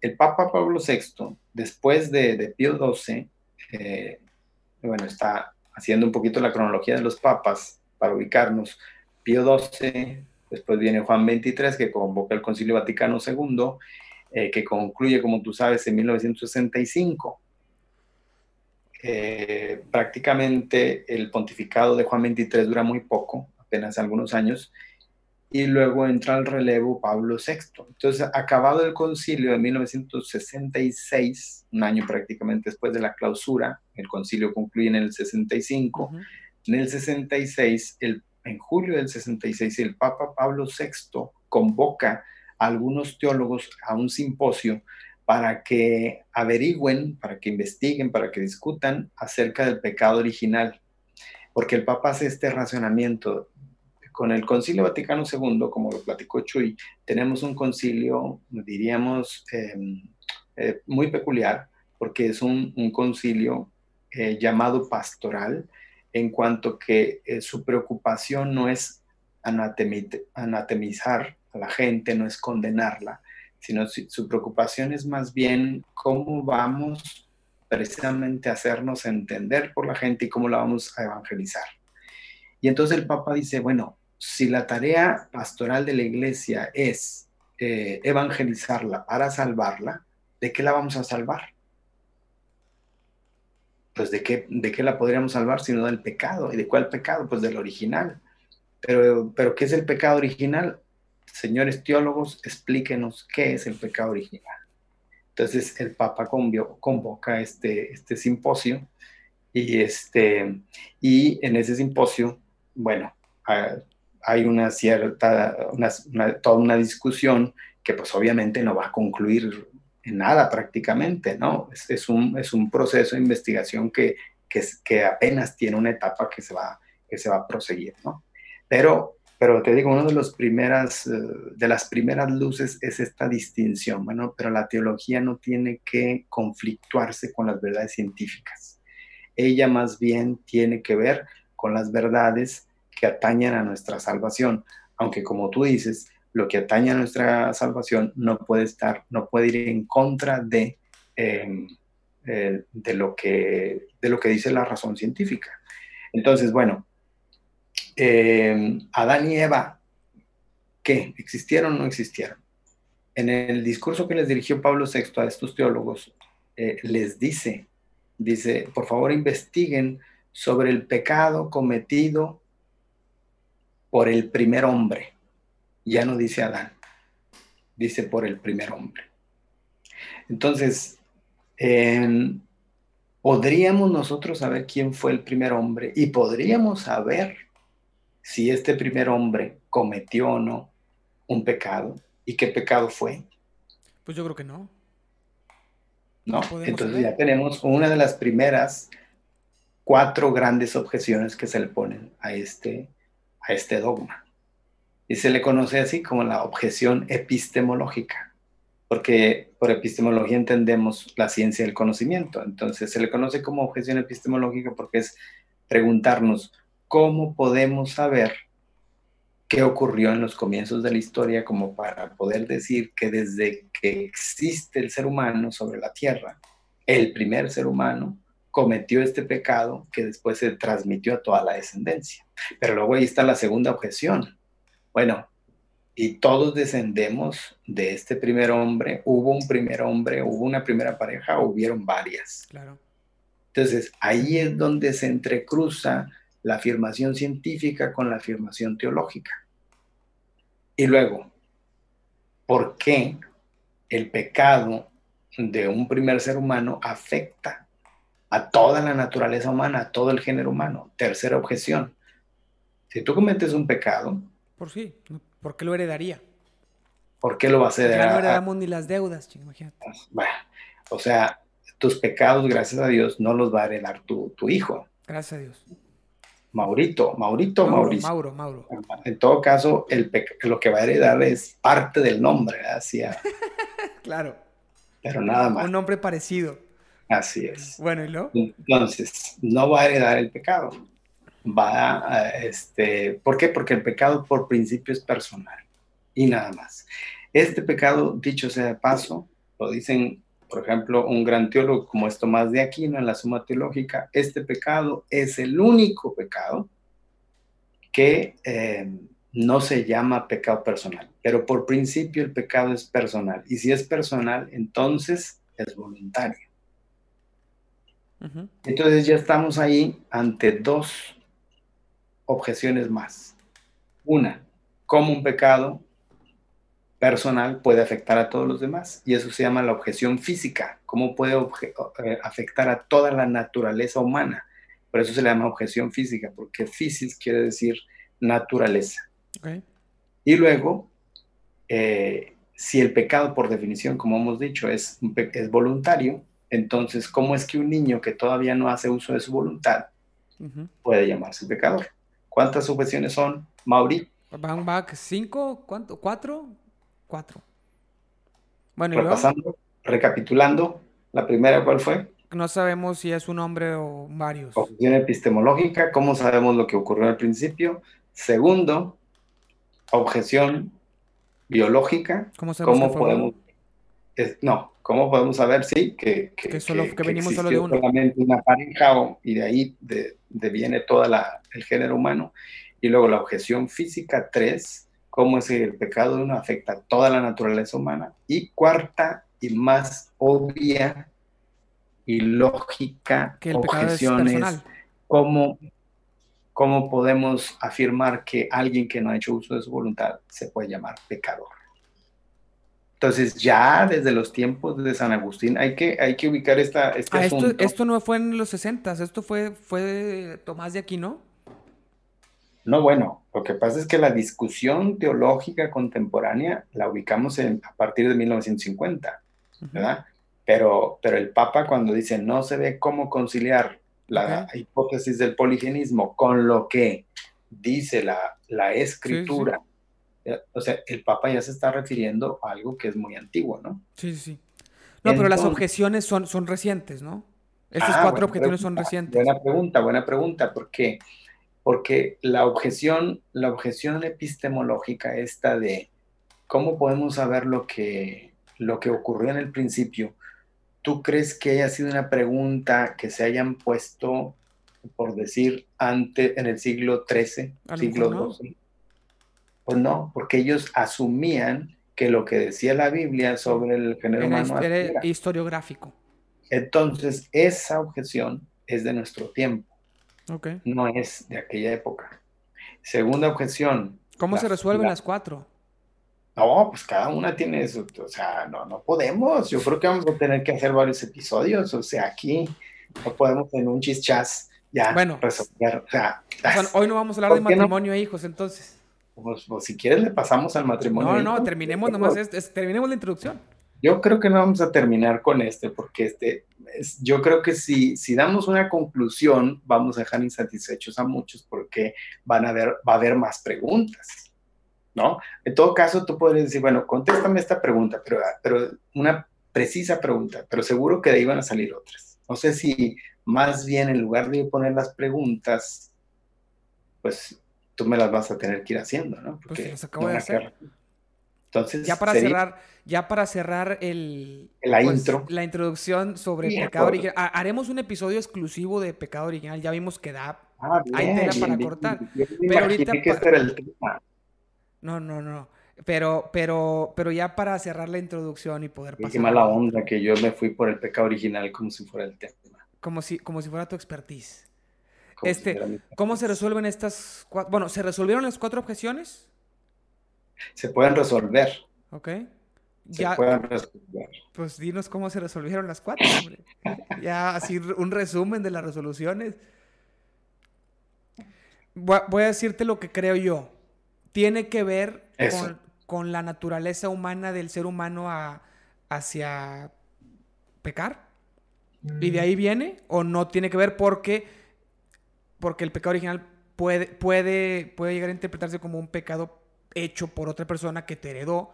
el Papa Pablo VI, después de, de Pío XII, eh, bueno, está haciendo un poquito la cronología de los papas para ubicarnos. Pío XII, después viene Juan XXIII, que convoca el Concilio Vaticano II, eh, que concluye, como tú sabes, en 1965. Eh, prácticamente el pontificado de Juan XXIII dura muy poco, apenas algunos años, y luego entra al relevo Pablo VI. Entonces, acabado el concilio de 1966, un año prácticamente después de la clausura, el concilio concluye en el 65, en el 66, el, en julio del 66, el Papa Pablo VI convoca algunos teólogos a un simposio para que averigüen, para que investiguen, para que discutan acerca del pecado original. Porque el Papa hace este racionamiento. Con el Concilio Vaticano II, como lo platicó Chuy, tenemos un concilio, diríamos, em, eh, muy peculiar, porque es un, concilio eh, llamado pastoral, en cuanto que eh, su preocupación no es anatemizar a la gente, no es condenarla, sino su preocupación es más bien cómo vamos precisamente a hacernos entender por la gente y cómo la vamos a evangelizar. Y entonces el Papa dice, bueno, si la tarea pastoral de la iglesia es eh, evangelizarla para salvarla, ¿de qué la vamos a salvar? Pues de qué, de qué la podríamos salvar sino del pecado. ¿Y de cuál pecado? Pues del original. Pero, pero ¿qué es el pecado original? Señores teólogos, explíquenos qué es el pecado original. Entonces el Papa convoca este, este simposio y, este, y en ese simposio, bueno, hay una cierta, toda una discusión que pues obviamente no va a concluir en nada prácticamente, ¿no? Es, un, es un proceso de investigación que, que, apenas tiene una etapa que se va, que se va a proseguir, ¿no? Pero, pero te digo, una de, los primeras, eh, de las primeras luces es esta distinción, bueno, pero la teología no tiene que conflictuarse con las verdades científicas ella más bien tiene que ver con las verdades que atañen a nuestra salvación, aunque como tú dices, lo que atañe a nuestra salvación no puede estar, no puede ir en contra de, em, eh, lo que dice la razón científica. Entonces, bueno, em, Adán y Eva, ¿qué? ¿Existieron o no existieron? En el discurso que les dirigió Pablo VI a estos teólogos, eh, les dice Dice, por favor investiguen sobre el pecado cometido por el primer hombre. Ya no dice Adán, dice por el primer hombre. Entonces, podríamos nosotros saber quién fue el primer hombre y podríamos saber si este primer hombre cometió o no un pecado y qué pecado fue. Pues yo creo que no. ¿no? Entonces ya tenemos una de las primeras cuatro grandes objeciones que se le ponen a este, a este dogma. Y se le conoce así como la objeción epistemológica, porque por epistemología entendemos la ciencia del conocimiento. Entonces se le conoce como objeción epistemológica porque es preguntarnos cómo podemos saber qué ocurrió en los comienzos de la historia como para poder decir que desde que existe el ser humano sobre la tierra, el primer ser humano cometió este pecado que después se transmitió a toda la descendencia. Pero luego ahí está la segunda objeción. Bueno, y todos descendemos de este primer hombre, hubo un primer hombre, hubo una primera pareja, hubieron varias. Claro. Entonces, ahí es donde se entrecruza la afirmación científica con la afirmación teológica. Y luego, ¿por qué el pecado de un primer ser humano afecta a toda la naturaleza humana, a todo el género humano? Tercera objeción. Si tú cometes un pecado... ¿Por sí? ¿Por qué lo heredaría? ¿Por qué lo va a hacer? Ya no heredamos ni las deudas, imagínate. Bueno, o sea, tus pecados, gracias a Dios, no los va a heredar tu, tu hijo. Gracias a Dios. Maurito, Maurito, Mauricio. Mauro, Mauro. En todo caso, el lo que va a heredar es parte del nombre, hacia. *laughs* claro. Pero nada más. Un nombre parecido. Así es. Bueno, ¿y lo? Entonces, no va a heredar el pecado. Va a, este, ¿por qué? Porque el pecado por principio es personal y nada más. Este pecado, dicho sea de paso, lo dicen por ejemplo, un gran teólogo como es Tomás de Aquino en la Suma Teológica, este pecado es el único pecado que eh, no se llama pecado personal, pero por principio el pecado es personal. Y si es personal, entonces es voluntario. Entonces ya estamos ahí ante dos objeciones más. Una, como un pecado personal puede afectar a todos los demás y eso se llama la objeción física, cómo puede eh, afectar a toda la naturaleza humana. Por eso se le llama objeción física, porque física quiere decir naturaleza. Y luego, eh, si el pecado por definición, como hemos dicho, es, es voluntario, entonces, ¿cómo es que un niño que todavía no hace uso de su voluntad puede llamarse pecador? ¿Cuántas objeciones son, Mauri? Van back cinco, ¿cuánto? ¿Cuatro? Cuatro. Bueno, Repasando, recapitulando, la primera, ¿cuál fue? No sabemos si es un hombre o varios. Objeción epistemológica, ¿cómo sabemos lo que ocurrió al principio? Segundo, objeción biológica. ¿Cómo, ¿Cómo podemos... no, ¿cómo podemos saber, sí, que, que, solo, que, venimos solo de uno? solamente una pareja y de ahí de, viene todo el género humano? Y luego la objeción física, tres, cómo es el pecado de uno afecta a toda la naturaleza humana. Y cuarta y más obvia y lógica que el objeción es, cómo, cómo podemos afirmar que alguien que no ha hecho uso de su voluntad se puede llamar pecador. Entonces, ya desde los tiempos de San Agustín hay que, hay que ubicar esta, este ah, asunto. Esto, no fue en los 60, esto fue, fue Tomás de Aquino. No, bueno, lo que pasa es que la discusión teológica contemporánea la ubicamos a partir de 1950, ¿verdad? Pero, pero el Papa cuando dice no se ve cómo conciliar la hipótesis del poligenismo con lo que dice la, la escritura, o sea, el Papa ya se está refiriendo a algo que es muy antiguo, ¿no? Sí, sí. No, pero las objeciones son, son recientes, ¿no? Estas ah, cuatro objeciones son recientes. Buena pregunta, buena pregunta, porque porque la objeción, la objeción epistemológica esta de cómo podemos saber lo que, lo que ocurrió en el principio, ¿tú crees que haya sido una pregunta que se hayan puesto, por decir, antes, en el siglo XIII, siglo XII? Pues no, porque ellos asumían que lo que decía la Biblia sobre el género humano era historiográfico. Entonces, esa objeción es de nuestro tiempo no es de aquella época. Segunda objeción. ¿Cómo se resuelven las cuatro? No, pues cada una tiene eso, o sea, no, no podemos. Yo creo que vamos a tener que hacer varios episodios, o sea, aquí no podemos en un chischas ya bueno, resolver. O sea, hoy no vamos a hablar de matrimonio e hijos, entonces. Pues, pues, si quieres le pasamos al matrimonio. No, no, terminemos nomás, este, terminemos la introducción. Yo creo que no vamos a terminar con este, porque este, yo creo que si, si damos una conclusión, vamos a dejar insatisfechos a muchos porque van a ver, va a haber más preguntas, ¿no? En todo caso, tú podrías decir, bueno, contéstame esta pregunta, pero, pero una precisa pregunta, pero seguro que de ahí van a salir otras. No sé si más bien en lugar de poner las preguntas, pues tú me las vas a tener que ir haciendo, ¿no? Pues porque pues acabo de hacer. Entonces, ya para cerrar, ya para cerrar el, la pues, intro. La introducción sobre pecado original. Haremos un episodio exclusivo de pecado original. Ya vimos que da. Ah, hay tela para cortar. pero ahorita. No, no, no. Pero, pero, pero ya para cerrar la introducción y poder pasar. Qué mala onda que yo me fui por el pecado original como si fuera el tema. Como si, como si fuera tu expertise. este, ¿Cómo se resuelven estas cuatro? Bueno, ¿se resolvieron las cuatro objeciones? Se pueden resolver. Ok. Se pueden resolver. Pues dinos cómo se resolvieron las cuatro, hombre. ya así un resumen de las resoluciones. Voy a decirte lo que creo yo. Tiene que ver con, la naturaleza humana del ser humano hacia pecar. ¿Y de ahí viene? ¿O no tiene que ver porque, porque el pecado original puede, puede, puede llegar a interpretarse como un pecado hecho por otra persona que te heredó,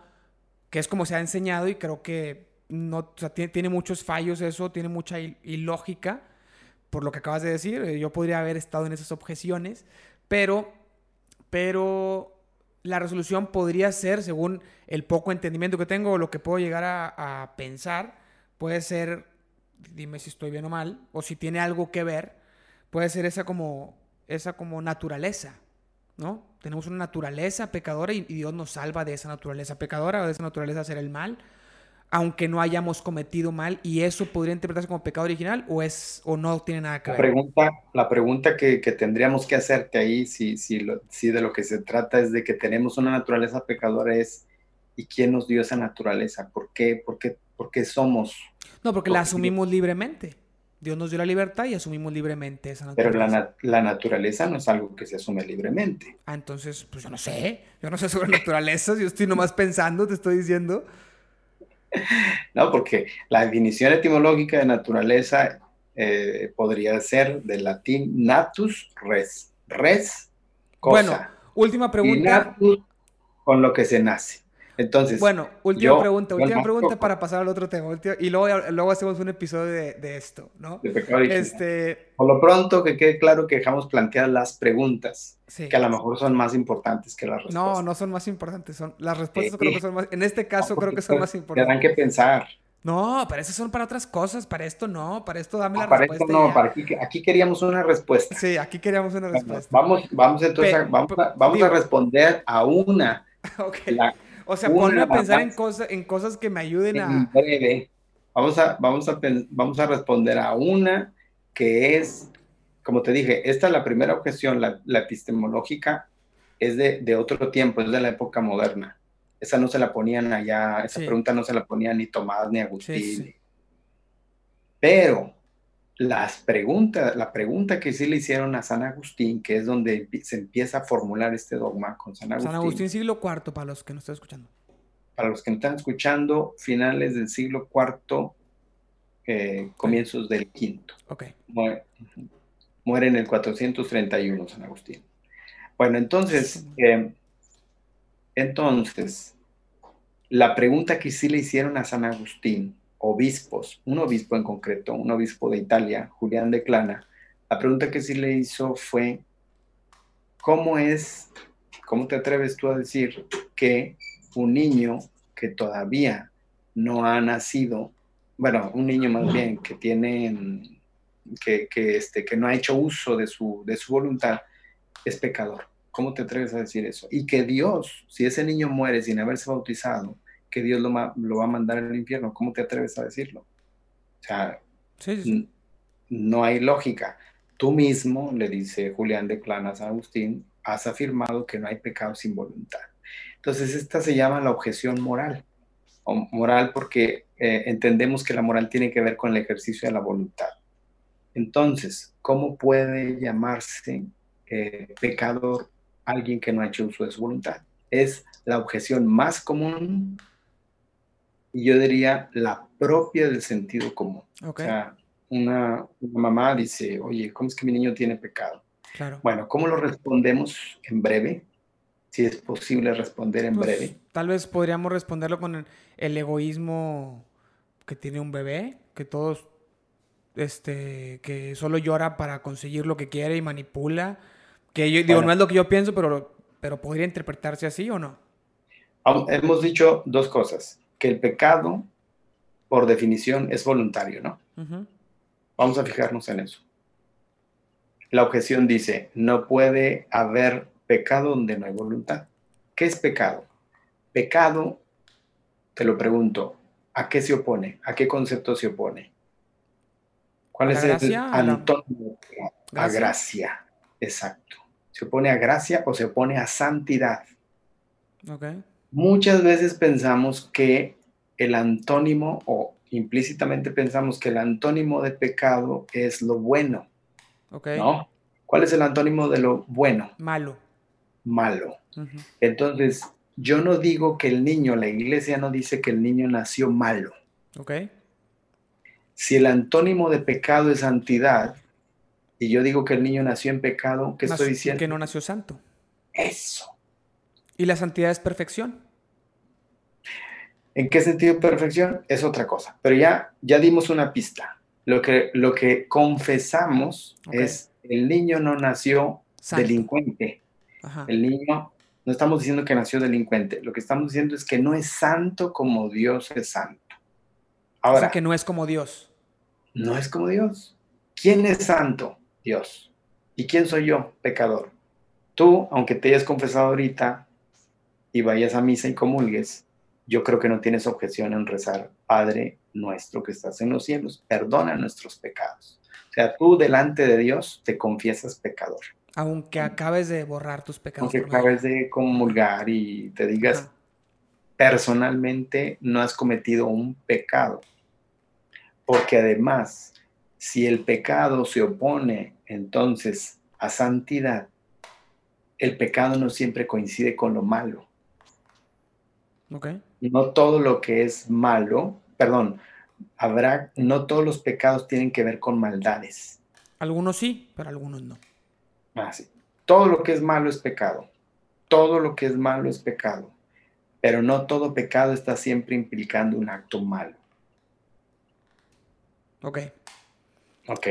que es como se ha enseñado y creo que no, tiene, muchos fallos eso, tiene mucha ilógica, por lo que acabas de decir, eh, yo podría haber estado en esas objeciones, pero, pero la resolución podría ser, según el poco entendimiento que tengo o lo que puedo llegar a, a pensar, puede ser, dime si estoy bien o mal, o si tiene algo que ver, puede ser esa como, esa como naturaleza, ¿no? Tenemos una naturaleza pecadora y, Dios nos salva de esa naturaleza pecadora o de esa naturaleza hacer el mal, aunque no hayamos cometido mal y eso podría interpretarse como pecado original o es o no tiene nada que ver. La pregunta, la pregunta que, tendríamos que hacerte ahí, si, si, si de lo que se trata es de que tenemos una naturaleza pecadora es ¿y quién nos dio esa naturaleza? ¿Por qué, por qué, por qué somos? No, porque la asumimos libremente. Dios nos dio la libertad y asumimos libremente esa naturaleza. Pero la, naturaleza no es algo que se asume libremente. Ah, entonces, pues yo no sé. Yo no sé sobre naturaleza. Yo estoy nomás pensando, te estoy diciendo. *laughs* No, porque la definición etimológica de naturaleza eh, podría ser del latín natus res. Res, cosa. Bueno, última pregunta. con lo que se nace. Entonces. Bueno, última pregunta, última pregunta para pasar al otro tema. y luego, luego hacemos un episodio de, esto, ¿no? este... Por lo pronto, que quede claro que dejamos plantear las preguntas, que a lo mejor son más importantes que las respuestas. No, no son más importantes. Son, las respuestas creo que son más. En este caso, creo que son más importantes. Tendrán que pensar. No, para eso son para otras cosas, para esto no, para esto dame la para respuesta. Esto no, para aquí, aquí, queríamos una respuesta. Sí, aquí queríamos una respuesta. Vamos, vamos entonces, a, vamos, a, vamos a responder a una. *laughs* Okay. O sea, ponme a pensar en, cosas, en cosas que me ayuden a... Breve. Vamos a, vamos, a, vamos a responder a una que es, como te dije, esta es la primera objeción, la, epistemológica, es de, de, otro tiempo, es de la época moderna. esa no se la ponían allá, esa pregunta no se la ponían ni Tomás ni Agustín. Pero las preguntas, la pregunta que sí le hicieron a San Agustín, que es donde se empieza a formular este dogma con San Agustín. San Agustín siglo IV, para los que nos están escuchando. Para los que nos están escuchando, finales del siglo IV, eh, comienzos del quinto. Ok. Muere, muere, en el 431 San Agustín. Bueno, entonces, eh, entonces, la pregunta que sí le hicieron a San Agustín obispos, un obispo en concreto, un obispo de Italia, Julián de Clana, la pregunta que sí le hizo fue, ¿cómo es, cómo te atreves tú a decir que un niño que todavía no ha nacido, bueno, un niño más bien que tiene, que, este, que no ha hecho uso de su, de su voluntad, es pecador? ¿Cómo te atreves a decir eso? Y que Dios, si ese niño muere sin haberse bautizado, que Dios lo, lo va a mandar al infierno. ¿Cómo te atreves a decirlo? O sea, no hay lógica. Tú mismo, le dice Julián de Clanas a Agustín, has afirmado que no hay pecado sin voluntad. Entonces, esta se llama la objeción moral. O moral porque eh, entendemos que la moral tiene que ver con el ejercicio de la voluntad. Entonces, ¿cómo puede llamarse eh, pecador alguien que no ha hecho uso de su voluntad? Es la objeción más común y yo diría la propia del sentido común. O sea, una, mamá dice, oye, ¿cómo es que mi niño tiene pecado? Claro. Bueno, ¿cómo lo respondemos en breve? Si es posible responder en pues, breve. Tal vez podríamos responderlo con el, egoísmo que tiene un bebé, que todos, este, que solo llora para conseguir lo que quiere y manipula. Que yo digo, no es lo que yo pienso, pero, pero podría interpretarse así o no. Hemos dicho dos cosas que el pecado, por definición, es voluntario, ¿no? Vamos a fijarnos en eso. La objeción dice, no puede haber pecado donde no hay voluntad. ¿Qué es pecado? Pecado, te lo pregunto, ¿a qué se opone? ¿A qué concepto se opone? ¿Cuál es el antónimo? A gracia, exacto. ¿Se opone a gracia o se opone a santidad? Okay. Muchas veces pensamos que el antónimo o implícitamente pensamos que el antónimo de pecado es lo bueno. ¿No? ¿Cuál es el antónimo de lo bueno? Malo. Malo. Entonces, yo no digo que el niño, la iglesia no dice que el niño nació malo. Si el antónimo de pecado es santidad, y yo digo que el niño nació en pecado, ¿qué estoy diciendo? Que no nació santo. Eso. ¿Y la santidad es perfección? ¿En qué sentido perfección? Es otra cosa. Pero ya, ya dimos una pista. Lo que, lo que confesamos es el niño no nació delincuente. El niño, no estamos diciendo que nació delincuente. Lo que estamos diciendo es que no es santo como Dios es santo. Ahora, o sea, que no es como Dios. No es como Dios. ¿Quién es santo? Dios. ¿Y quién soy yo? Pecador. Tú, aunque te hayas confesado ahorita, y vayas a misa y comulgues, yo creo que no tienes objeción en rezar, Padre nuestro que estás en los cielos, perdona nuestros pecados. O sea, tú delante de Dios te confiesas pecador. Aunque acabes de borrar tus pecados. Aunque acabes de comulgar y te digas, personalmente no has cometido un pecado. Porque además, si el pecado se opone entonces a santidad, el pecado no siempre coincide con lo malo. No todo lo que es malo, perdón, habrá, no todos los pecados tienen que ver con maldades. Algunos sí, pero algunos no. Ah, sí. Todo lo que es malo es pecado. Todo lo que es malo es pecado. Pero no todo pecado está siempre implicando un acto malo. Ok. Ok.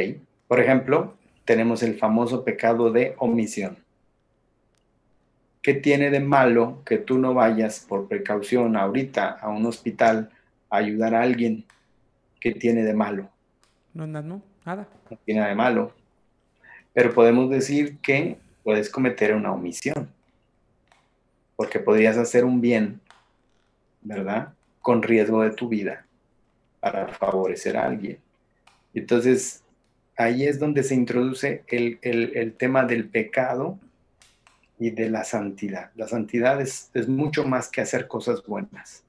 Por ejemplo, tenemos el famoso pecado de omisión. ¿Qué tiene de malo que tú no vayas por precaución ahorita a un hospital a ayudar a alguien? ¿Qué tiene de malo? No, no, no, nada. No tiene nada de malo. Pero podemos decir que puedes cometer una omisión. Porque podrías hacer un bien, ¿verdad? Con riesgo de tu vida para favorecer a alguien. Entonces, ahí es donde se introduce el, el tema del pecado y de la santidad. La santidad es, mucho más que hacer cosas buenas.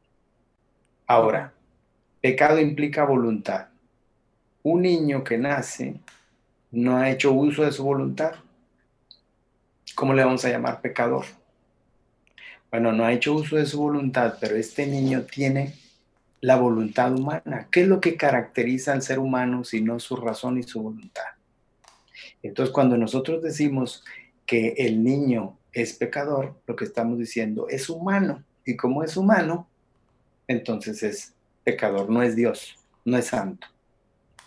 Ahora, pecado implica voluntad. Un niño que nace no ha hecho uso de su voluntad. ¿Cómo le vamos a llamar pecador? Bueno, no ha hecho uso de su voluntad, pero este niño tiene la voluntad humana. ¿Qué es lo que caracteriza al ser humano si no su razón y su voluntad? Entonces, cuando nosotros decimos que el niño es pecador, lo que estamos diciendo es humano. Y como es humano, entonces es pecador, no es Dios, no es santo.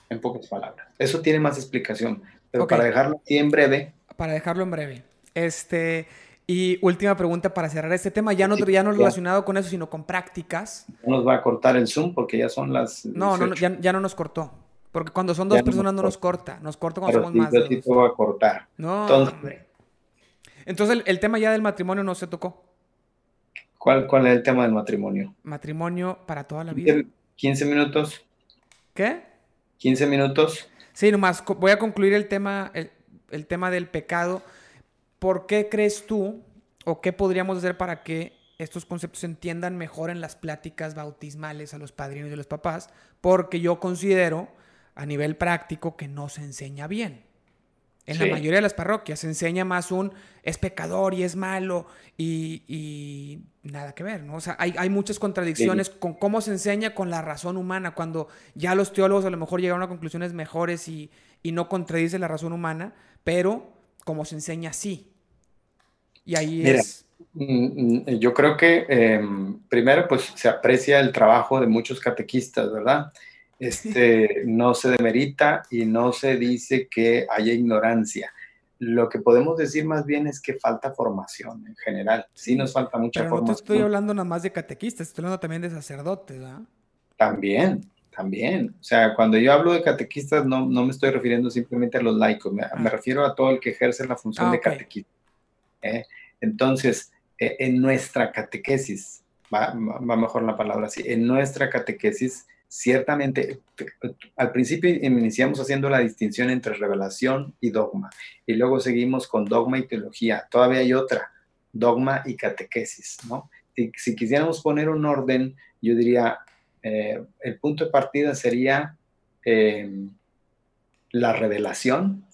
En pocas palabras. Eso tiene más explicación, pero para dejarlo aquí en breve. Para dejarlo en breve. Este, y última pregunta para cerrar este tema, ya no, ya no relacionado con eso, sino con prácticas. No nos va a cortar el Zoom porque ya son las. No, no, ya, ya, no nos cortó. Porque cuando son dos personas no nos corta, nos corta cuando somos más. Yo sí te voy a cortar. No, Entonces, hombre. Entonces el, tema ya del matrimonio no se tocó. ¿Cuál, ¿Cuál es el tema del matrimonio? Matrimonio para toda la vida. 15 minutos. ¿Qué? 15 minutos. Sí, nomás voy a concluir el tema, el, tema del pecado. ¿Por qué crees tú o qué podríamos hacer para que estos conceptos se entiendan mejor en las pláticas bautismales a los padrinos y a los papás? Porque yo considero a nivel práctico que no se enseña bien. En la mayoría de las parroquias se enseña más un es pecador y es malo y, nada que ver, ¿no? O sea, hay, muchas contradicciones con cómo se enseña con la razón humana, cuando ya los teólogos a lo mejor llegaron a conclusiones mejores y, no contradice la razón humana, pero como se enseña así. Y ahí es... Mm, mm, yo creo que em, primero pues se aprecia el trabajo de muchos catequistas, ¿verdad? Este, no se demerita y no se dice que haya ignorancia. Lo que podemos decir más bien es que falta formación en general. Sí nos falta mucha Pero formación. No te estoy hablando nada más de catequistas, estoy hablando también de sacerdotes, ¿verdad? También, también. O sea, cuando yo hablo de catequistas no, no me estoy refiriendo simplemente a los laicos, me, ah. refiero a todo el que ejerce la función ah, de catequista. ¿eh? Entonces, eh, en nuestra catequesis, va, va mejor la palabra así, en nuestra catequesis ciertamente, al principio iniciamos haciendo la distinción entre revelación y dogma, y luego seguimos con dogma y teología. Todavía hay otra, dogma y catequesis, ¿no? Si, quisiéramos poner un orden, yo diría, eh, el punto de partida sería eh, la revelación,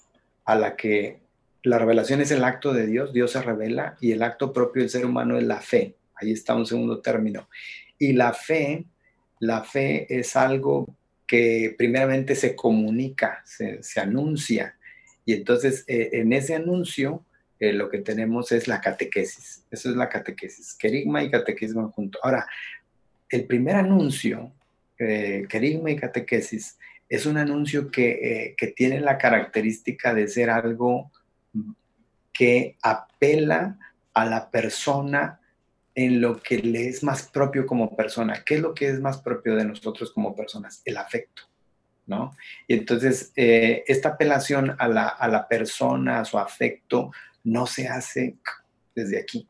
a la que la revelación es el acto de Dios, Dios se revela, y el acto propio del ser humano es la fe. Ahí está un segundo término. Y la fe la fe es algo que primeramente se comunica, se, anuncia. Y entonces eh, en ese anuncio eh, lo que tenemos es la catequesis. Eso es la catequesis. Querigma y catequismo junto. Ahora, el primer anuncio, eh, querigma y catequesis, es un anuncio que, que tiene la característica de ser algo que apela a la persona en lo que le es más propio como persona. ¿Qué es lo que es más propio de nosotros como personas? El afecto, ¿no? Y entonces, eh, esta apelación a la, a la, persona, a su afecto, no se hace desde aquí.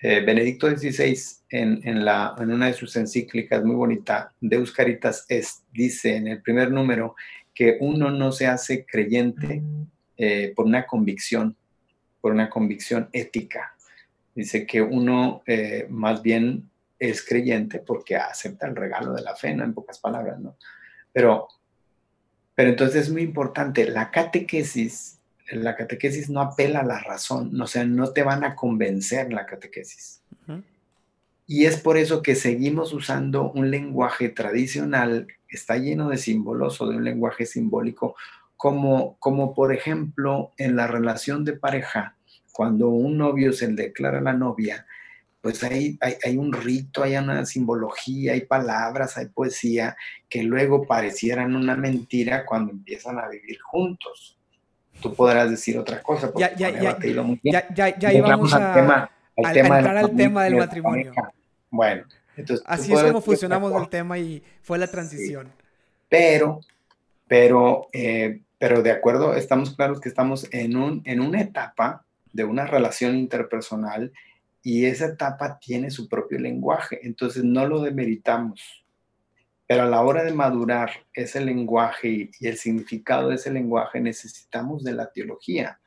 Eh, Benedicto XVI, en, en, la, en una de sus encíclicas muy bonita, Deus Caritas es, dice en el primer número que uno no se hace creyente eh, por una convicción, por una convicción ética, Dice que uno eh, más bien es creyente porque acepta el regalo de la fe, ¿no? En pocas palabras, ¿no? Pero, pero entonces es muy importante, la catequesis, la catequesis no apela a la razón, o sea, no te van a convencer la catequesis. Y es por eso que seguimos usando un lenguaje tradicional, está lleno de símbolos o de un lenguaje simbólico, como, como por ejemplo en la relación de pareja, cuando un novio se le declara a la novia, pues hay, hay, un rito, hay una simbología, hay palabras, hay poesía que luego parecieran una mentira cuando empiezan a vivir juntos. Tú podrás decir otra cosa. Ya, ya, ya, ya, ya, íbamos al tema, al tema entrar al tema del matrimonio. Bueno, entonces... Así es como fusionamos el tema y fue la transición. Pero, pero, eh, pero de acuerdo, estamos claros que estamos en, un, en una etapa de una relación interpersonal y esa etapa tiene su propio lenguaje, entonces no lo demeritamos. Pero a la hora de madurar ese lenguaje y, el significado de ese lenguaje necesitamos de la teología.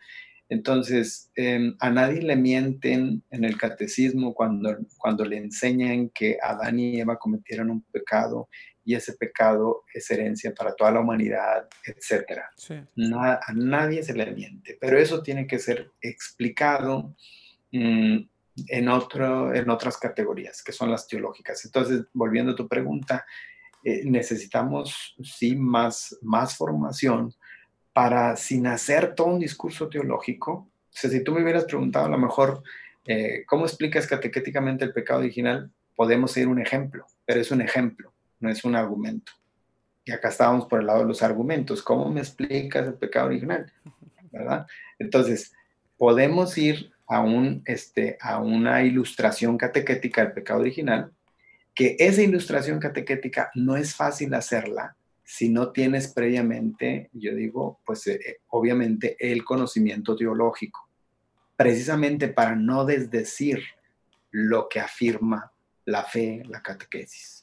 Entonces, em, a nadie le mienten en el catecismo cuando, cuando le enseñan que Adán y Eva cometieron un pecado y ese pecado es herencia para toda la humanidad, etc. a nadie se le miente, pero eso tiene que ser explicado mm, en, otro, en otras categorías, que son las teológicas. Entonces, volviendo a tu pregunta, eh, necesitamos sí más, más formación para, sin hacer todo un discurso teológico, o sea, si tú me hubieras preguntado a lo mejor, eh, ¿cómo explicas catequéticamente el pecado original? Podemos ir un ejemplo, pero es un ejemplo, no es un argumento. Y acá estábamos por el lado de los argumentos. ¿Cómo me explicas el pecado original? ¿Verdad? Entonces, podemos ir a, un, este, a una ilustración catequética del pecado original, que esa ilustración catequética no es fácil hacerla si no tienes previamente, yo digo, pues eh, eh, obviamente el conocimiento teológico, precisamente para no desdecir lo que afirma la fe, la catequesis.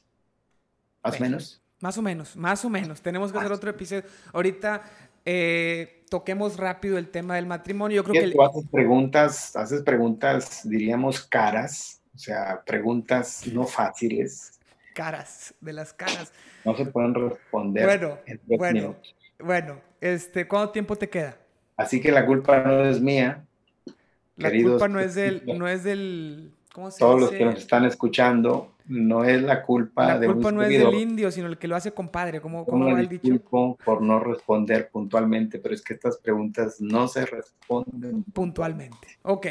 ¿Más o menos? Más o menos, más o menos. Tenemos que hacer otro episodio. Ahorita eh, toquemos rápido el tema del matrimonio. Yo creo que... Tú haces preguntas, haces preguntas, diríamos, caras, o sea, preguntas no fáciles caras, de las caras. No se pueden responder. Bueno, bueno, bueno, este, ¿cuánto tiempo te queda? Así que la culpa no es mía. La culpa no es del, no es del, ¿cómo se Todos los que nos están escuchando, no es la culpa la culpa no es del indio, sino el que lo hace compadre, como, va el dicho. por no responder puntualmente, pero es que estas preguntas no se responden puntualmente. Ok.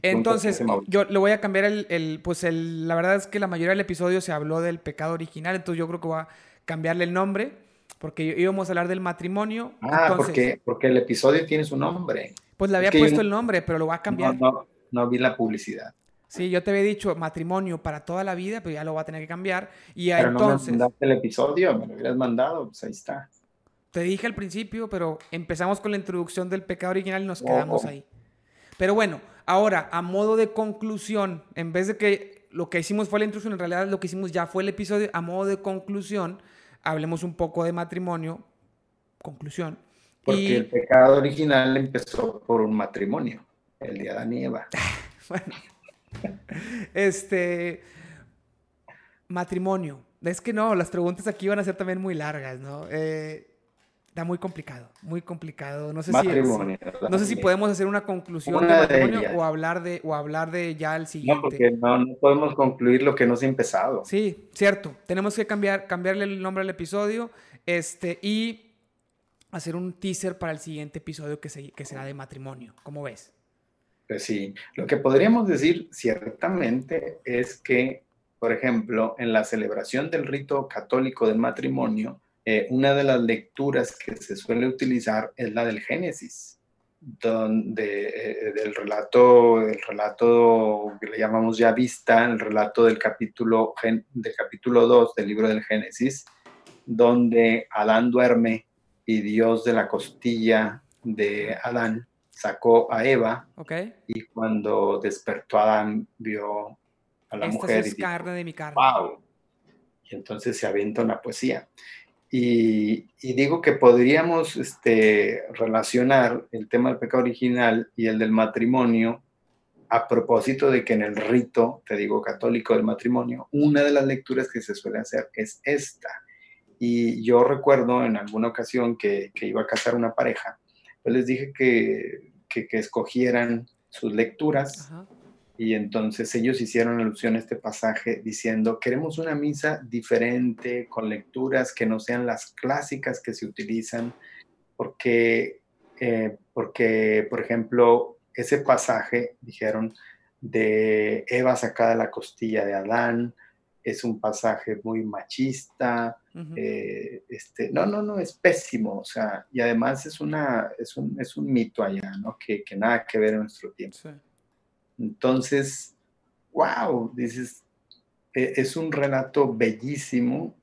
Entonces, yo le voy a cambiar el, pues el, la verdad es que la mayoría del episodio se habló del pecado original, entonces yo creo que voy a cambiarle el nombre, porque íbamos a hablar del matrimonio. Ah, porque, porque el episodio tiene su nombre. Pues le había puesto el nombre, pero lo voy a cambiar. No, no, no vi la publicidad. Sí, yo te había dicho matrimonio para toda la vida, pero ya lo voy a tener que cambiar. Y pero entonces. No me mandaste el episodio, me lo hubieras mandado, pues ahí está. Te dije al principio, pero empezamos con la introducción del pecado original y nos quedamos ahí. Pero bueno, ahora, a modo de conclusión, en vez de que lo que hicimos fue la introducción, en realidad lo que hicimos ya fue el episodio, a modo de conclusión, hablemos un poco de matrimonio. Conclusión. Porque el pecado original empezó por un matrimonio, el de Adán y Eva. *laughs* bueno. *laughs* este. Matrimonio. Es que no, las preguntas aquí van a ser también muy largas, ¿no? Eh, está muy complicado, muy complicado. No sé si, no sé si podemos hacer una conclusión de matrimonio o hablar de o hablar de ya el siguiente. No, porque no, podemos concluir lo que no se ha empezado. Sí, cierto. Tenemos que cambiar, cambiarle el nombre al episodio, este y hacer un teaser para el siguiente episodio que, se, que será de matrimonio. ¿Cómo ves? Pues sí, lo que podríamos decir ciertamente es que, por ejemplo, en la celebración del rito católico del matrimonio, eh, una de las lecturas que se suele utilizar es la del Génesis, donde eh, del relato, el relato que le llamamos ya vista, el relato del capítulo, del capítulo 2 del libro del Génesis, donde Adán duerme y Dios de la costilla de Adán sacó a Eva. Y cuando despertó Adán, vio a la mujer. Es carne de mi carne. ¡Wow! Y entonces se avienta una poesía. Y, digo que podríamos este, relacionar el tema del pecado original y el del matrimonio a propósito de que en el rito, te digo, católico del matrimonio, una de las lecturas que se suele hacer es esta. Y yo recuerdo en alguna ocasión que, que iba a casar una pareja pues les dije que, que, escogieran sus lecturas. Y entonces ellos hicieron alusión a este pasaje diciendo, queremos una misa diferente, con lecturas que no sean las clásicas que se utilizan, porque, eh, porque por ejemplo, ese pasaje, dijeron, de Eva sacada de la costilla de Adán, es un pasaje muy machista, eh, este, no, no, no, es pésimo, o sea, y además es, una, es, un, es un mito allá, ¿no? Que, que, nada que ver en nuestro tiempo. Entonces, wow, dices, e, es un relato bellísimo,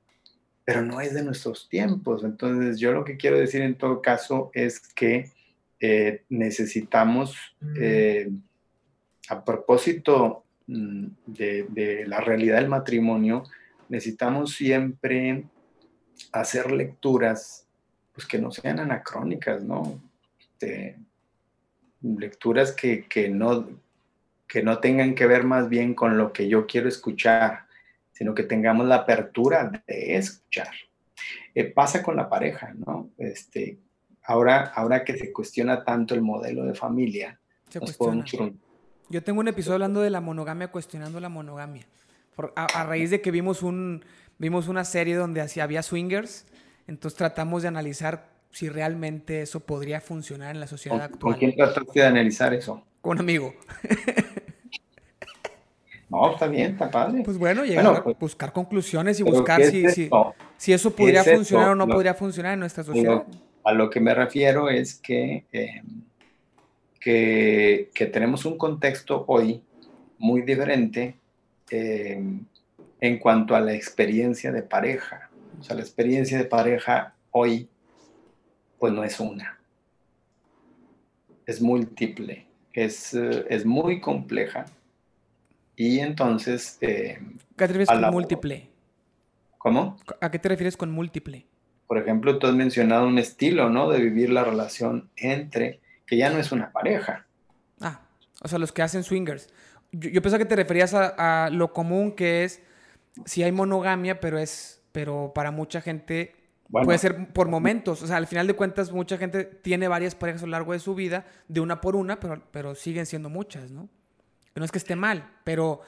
pero no es de nuestros tiempos. Entonces, yo lo que quiero decir en todo caso es que eh, necesitamos, eh, a propósito Mm, de, la realidad del matrimonio, necesitamos siempre hacer lecturas pues que no sean anacrónicas, ¿no? Este, lecturas que, no, que no tengan que ver más bien con lo que yo quiero escuchar, sino que tengamos la apertura de escuchar. Eh, pasa con la pareja, ¿no? Este, ahora, ahora que se cuestiona tanto el modelo de familia, Yo tengo un episodio hablando de la monogamia, cuestionando la monogamia. a, raíz de que vimos, un, vimos una serie donde había swingers, entonces tratamos de analizar si realmente eso podría funcionar en la sociedad actual. ¿Con quién trataste de analizar eso? Con un amigo. *laughs* No, está bien, está padre. Pues bueno, llegar a pues, buscar conclusiones y buscar si, si, eso podría funcionar o no podría funcionar en nuestra sociedad. a lo que me refiero es que, em, que, que, tenemos un contexto hoy muy diferente em, en cuanto a la experiencia de pareja. O sea, la experiencia de pareja hoy, pues no es una. Es múltiple, es, eh, es muy compleja y entonces... Eh, ¿Qué te refieres con múltiple? ¿Cómo? ¿A qué te refieres con múltiple? Por ejemplo, tú has mencionado un estilo, ¿no? De vivir la relación entre, que ya no es una pareja. Ah, o sea, los que hacen swingers. Yo, pensaba que te referías a, lo común que es, si hay monogamia, pero es, pero para mucha gente puede ser por momentos. O sea, al final de cuentas, mucha gente tiene varias parejas a lo largo de su vida, de una por una, pero, pero siguen siendo muchas, ¿no? no es que esté mal, pero...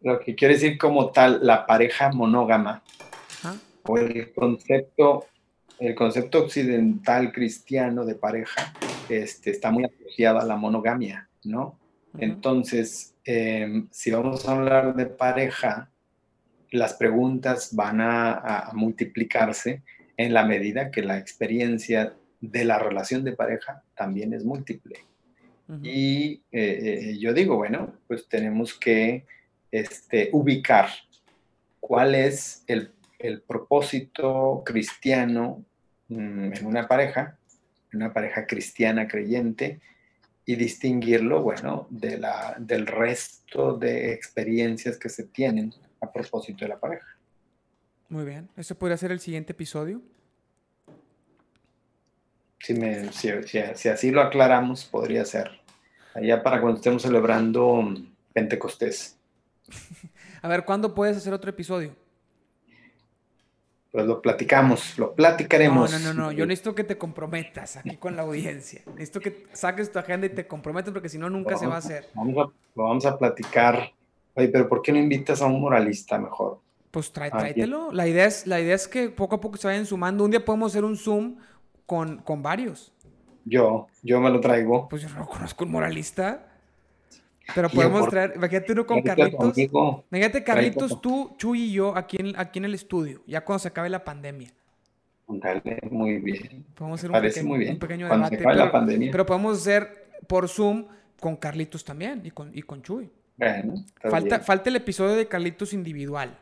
Lo que quiere decir como tal, la pareja monógama, o el concepto, el concepto occidental cristiano de pareja, este, está muy asociado a la monogamia, ¿no? Entonces, em, si vamos a hablar de pareja, las preguntas van a, multiplicarse en la medida que la experiencia de la relación de pareja también es múltiple. Y eh, eh, yo digo, bueno, pues tenemos que este, ubicar cuál es el, propósito cristiano mm, en una pareja, una pareja cristiana creyente, y distinguirlo, bueno, de la, del resto de experiencias que se tienen a propósito de la pareja. Muy bien, ¿eso podría ser el siguiente episodio? Si, me, si así lo aclaramos, podría ser allá para cuando estemos celebrando Pentecostés. *laughs* A ver, ¿cuándo puedes hacer otro episodio? Pues lo platicamos, lo platicaremos. No, no, no, no. Yo necesito que te comprometas aquí con la audiencia. Necesito que saques tu agenda y te comprometas porque si no, nunca se va a hacer. Vamos a, lo vamos a platicar. Oye, pero ¿por qué no invitas a un moralista mejor? Pues trae, tráetelo. La idea, es, la idea es que poco a poco se vayan sumando. Un día podemos hacer un Zoom con, con varios. Yo, yo me lo traigo. Pues yo no conozco un moralista. Pero podemos traer, imagínate uno con Carlitos. Imagínate Carlitos, tú, Chuy y yo aquí en, aquí en el estudio, ya cuando se acabe la pandemia. muy bien. Podemos hacer un, pequeño, muy bien. un pequeño debate. pero, la pandemia. pero podemos hacer por Zoom con Carlitos también y con, y con Chuy. Bueno, falta, falta el episodio de Carlitos individual.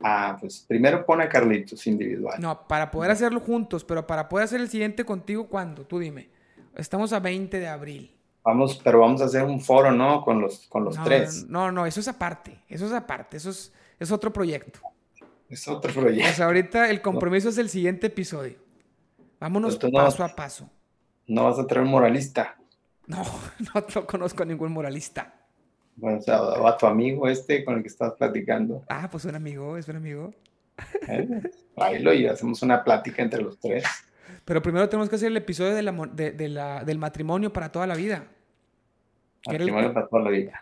Ah, pues primero pone a Carlitos individual. No, para poder hacerlo juntos, pero para poder hacer el siguiente contigo, ¿cuándo? Tú dime. Estamos a 20 de abril. Vamos, pero vamos a hacer un foro, ¿no? Con los, con los tres. No, no, eso es aparte. Eso es aparte. Eso es, es otro proyecto. Es otro proyecto. O sea, ahorita el *laughs* compromiso es el siguiente episodio. Vámonos paso a paso. No vas a traer un moralista. No, *laughs* no, conozco a ningún moralista. Bueno, o sea, a tu amigo este con el que estás platicando. Ah, pues un amigo, es un amigo. Eh, tráelo y hacemos una plática entre los tres. Pero primero tenemos que hacer el episodio del matrimonio para toda la vida. Matrimonio para toda la vida.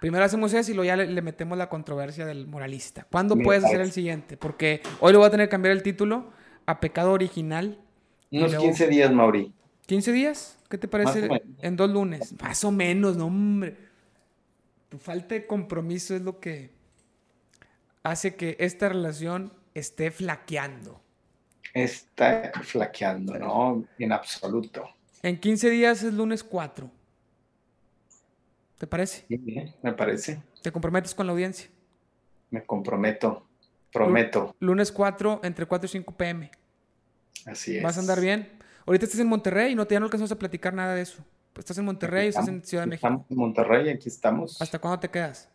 Primero hacemos eso y luego ya le, metemos la controversia del moralista. ¿Cuándo puedes hacer el siguiente? Porque hoy le voy a tener que cambiar el título a pecado original. Unos 15 días, Mauri. ¿15 días? ¿Qué te parece? En dos lunes. Más o menos, no, hombre. Tu falta de compromiso es lo que hace que esta relación esté flaqueando está flaqueando, ¿no? En absoluto. En 15 días es lunes 4. ¿Te parece? Me parece. ¿Te comprometes con la audiencia? Me comprometo, prometo. lunes 4 entre 4 y 5 pm. Así es. ¿Vas a andar bien? Ahorita estás en Monterrey y no te ya no alcanzamos a platicar nada de eso. Pues estás en Monterrey, estás en Ciudad de México. Estamos en Monterrey, aquí estamos. ¿Hasta cuándo te quedas?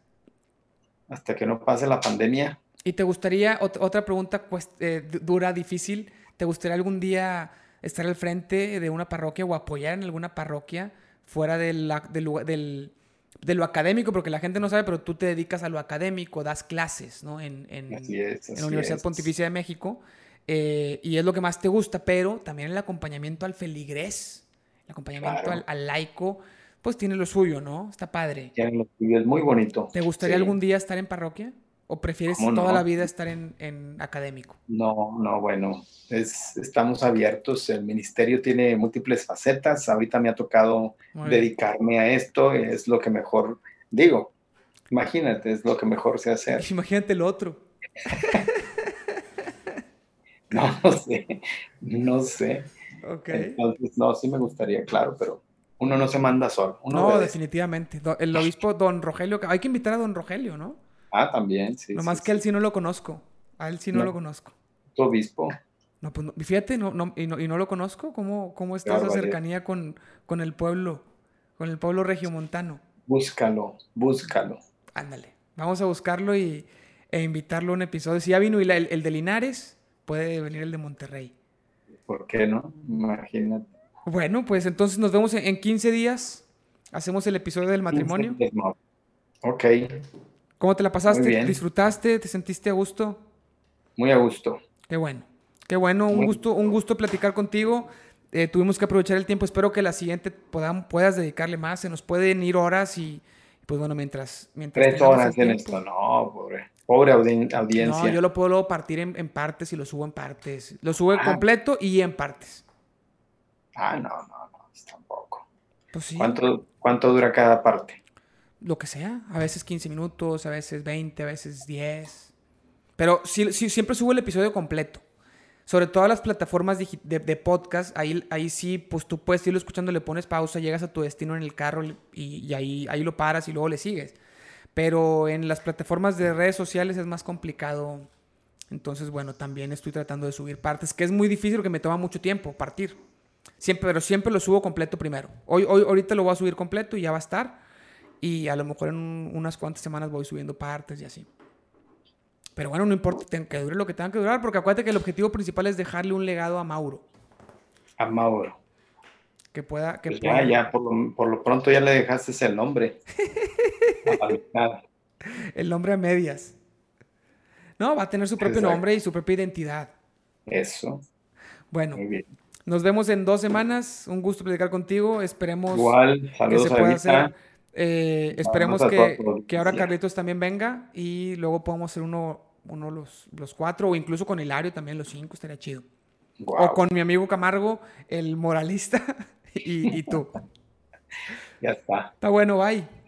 Hasta que no pase la pandemia. ¿Y te gustaría, otra pregunta pues, eh, dura, difícil, ¿te gustaría algún día estar al frente de una parroquia o apoyar en alguna parroquia fuera del, del, de lo académico, porque la gente no sabe, pero tú te dedicas a lo académico, das clases, ¿no? En, en, la Universidad Pontificia de México. Eh, y es lo que más te gusta, pero también el acompañamiento al feligrés, el acompañamiento al, laico, pues tiene lo suyo, ¿no? Está padre. Tiene lo suyo, es muy bonito. ¿Te gustaría algún día estar en parroquia? ¿O prefieres toda la vida estar en, académico? No, no, bueno, es, estamos abiertos. El ministerio tiene múltiples facetas. Ahorita me ha tocado dedicarme a esto. Es lo que mejor digo. Imagínate, es lo que mejor sé hacer. *laughs* Imagínate lo otro. *laughs* no sé, no sé. Entonces, no, sí me gustaría, claro, pero uno no se manda solo. no, definitivamente. El obispo don Rogelio, hay que invitar a don Rogelio, ¿no? Ah, también, sí. Nomás que a él sí no lo conozco. A él sí no, lo conozco. ¿Tu obispo? No, pues fíjate, no, no, y, no, y no lo conozco. ¿Cómo, cómo está esa cercanía con, con el pueblo, con el pueblo regiomontano? Búscalo, búscalo. Ándale, vamos a buscarlo y, e invitarlo a un episodio. Si ya vino el, el de Linares, puede venir el de Monterrey. ¿Por qué no? Imagínate. Bueno, pues entonces nos vemos en 15 días. Hacemos el episodio del matrimonio. Ok. ¿Cómo te la pasaste? ¿Disfrutaste? ¿Te sentiste a gusto? Muy a gusto. Qué bueno. Qué bueno, un gusto, un gusto platicar contigo. Eh, tuvimos que aprovechar el tiempo. Espero que la siguiente puedas dedicarle más. Se nos pueden ir horas y, pues bueno, mientras... mientras Tres horas en esto, no, pobre. Pobre audiencia. No, yo lo puedo luego partir en, partes y lo subo en partes. Lo subo ah. completo y en partes. Ah, no, no, no, tampoco. Pues sí. ¿Cuánto, ¿Cuánto dura cada parte? Lo que sea. A veces 15 minutos, a veces 20, a veces 10. Pero sí, siempre subo el episodio completo. Sobre todas las plataformas de, podcast, ahí, ahí sí, pues tú puedes irlo escuchando, le pones pausa, llegas a tu destino en el carro y, ahí, ahí lo paras y luego le sigues. Pero en las plataformas de redes sociales es más complicado. Entonces, bueno, también estoy tratando de subir partes, que es muy difícil porque me toma mucho tiempo partir. Siempre, pero siempre lo subo completo primero. Hoy, hoy, ahorita lo voy a subir completo y ya va a estar y a lo mejor en unas cuantas semanas voy subiendo partes y así. Pero bueno, no importa que dure lo que tenga que durar, porque acuérdate que el objetivo principal es dejarle un legado a Mauro. A Mauro. Que pueda... Que pues ya, ya, por lo, pronto ya le dejaste el nombre. *laughs* el nombre a medias. No, va a tener su propio nombre y su propia identidad. Eso. Bueno, nos vemos en dos semanas. Un gusto platicar contigo. Esperemos Igual, que se pueda hacer eh, esperemos que, que, ahora Carlitos también venga y luego podamos hacer uno, uno los, los cuatro o incluso con Hilario también los cinco, estaría chido. O con mi amigo Camargo, el moralista, *laughs* y, y tú. ya está. Está bueno, bye.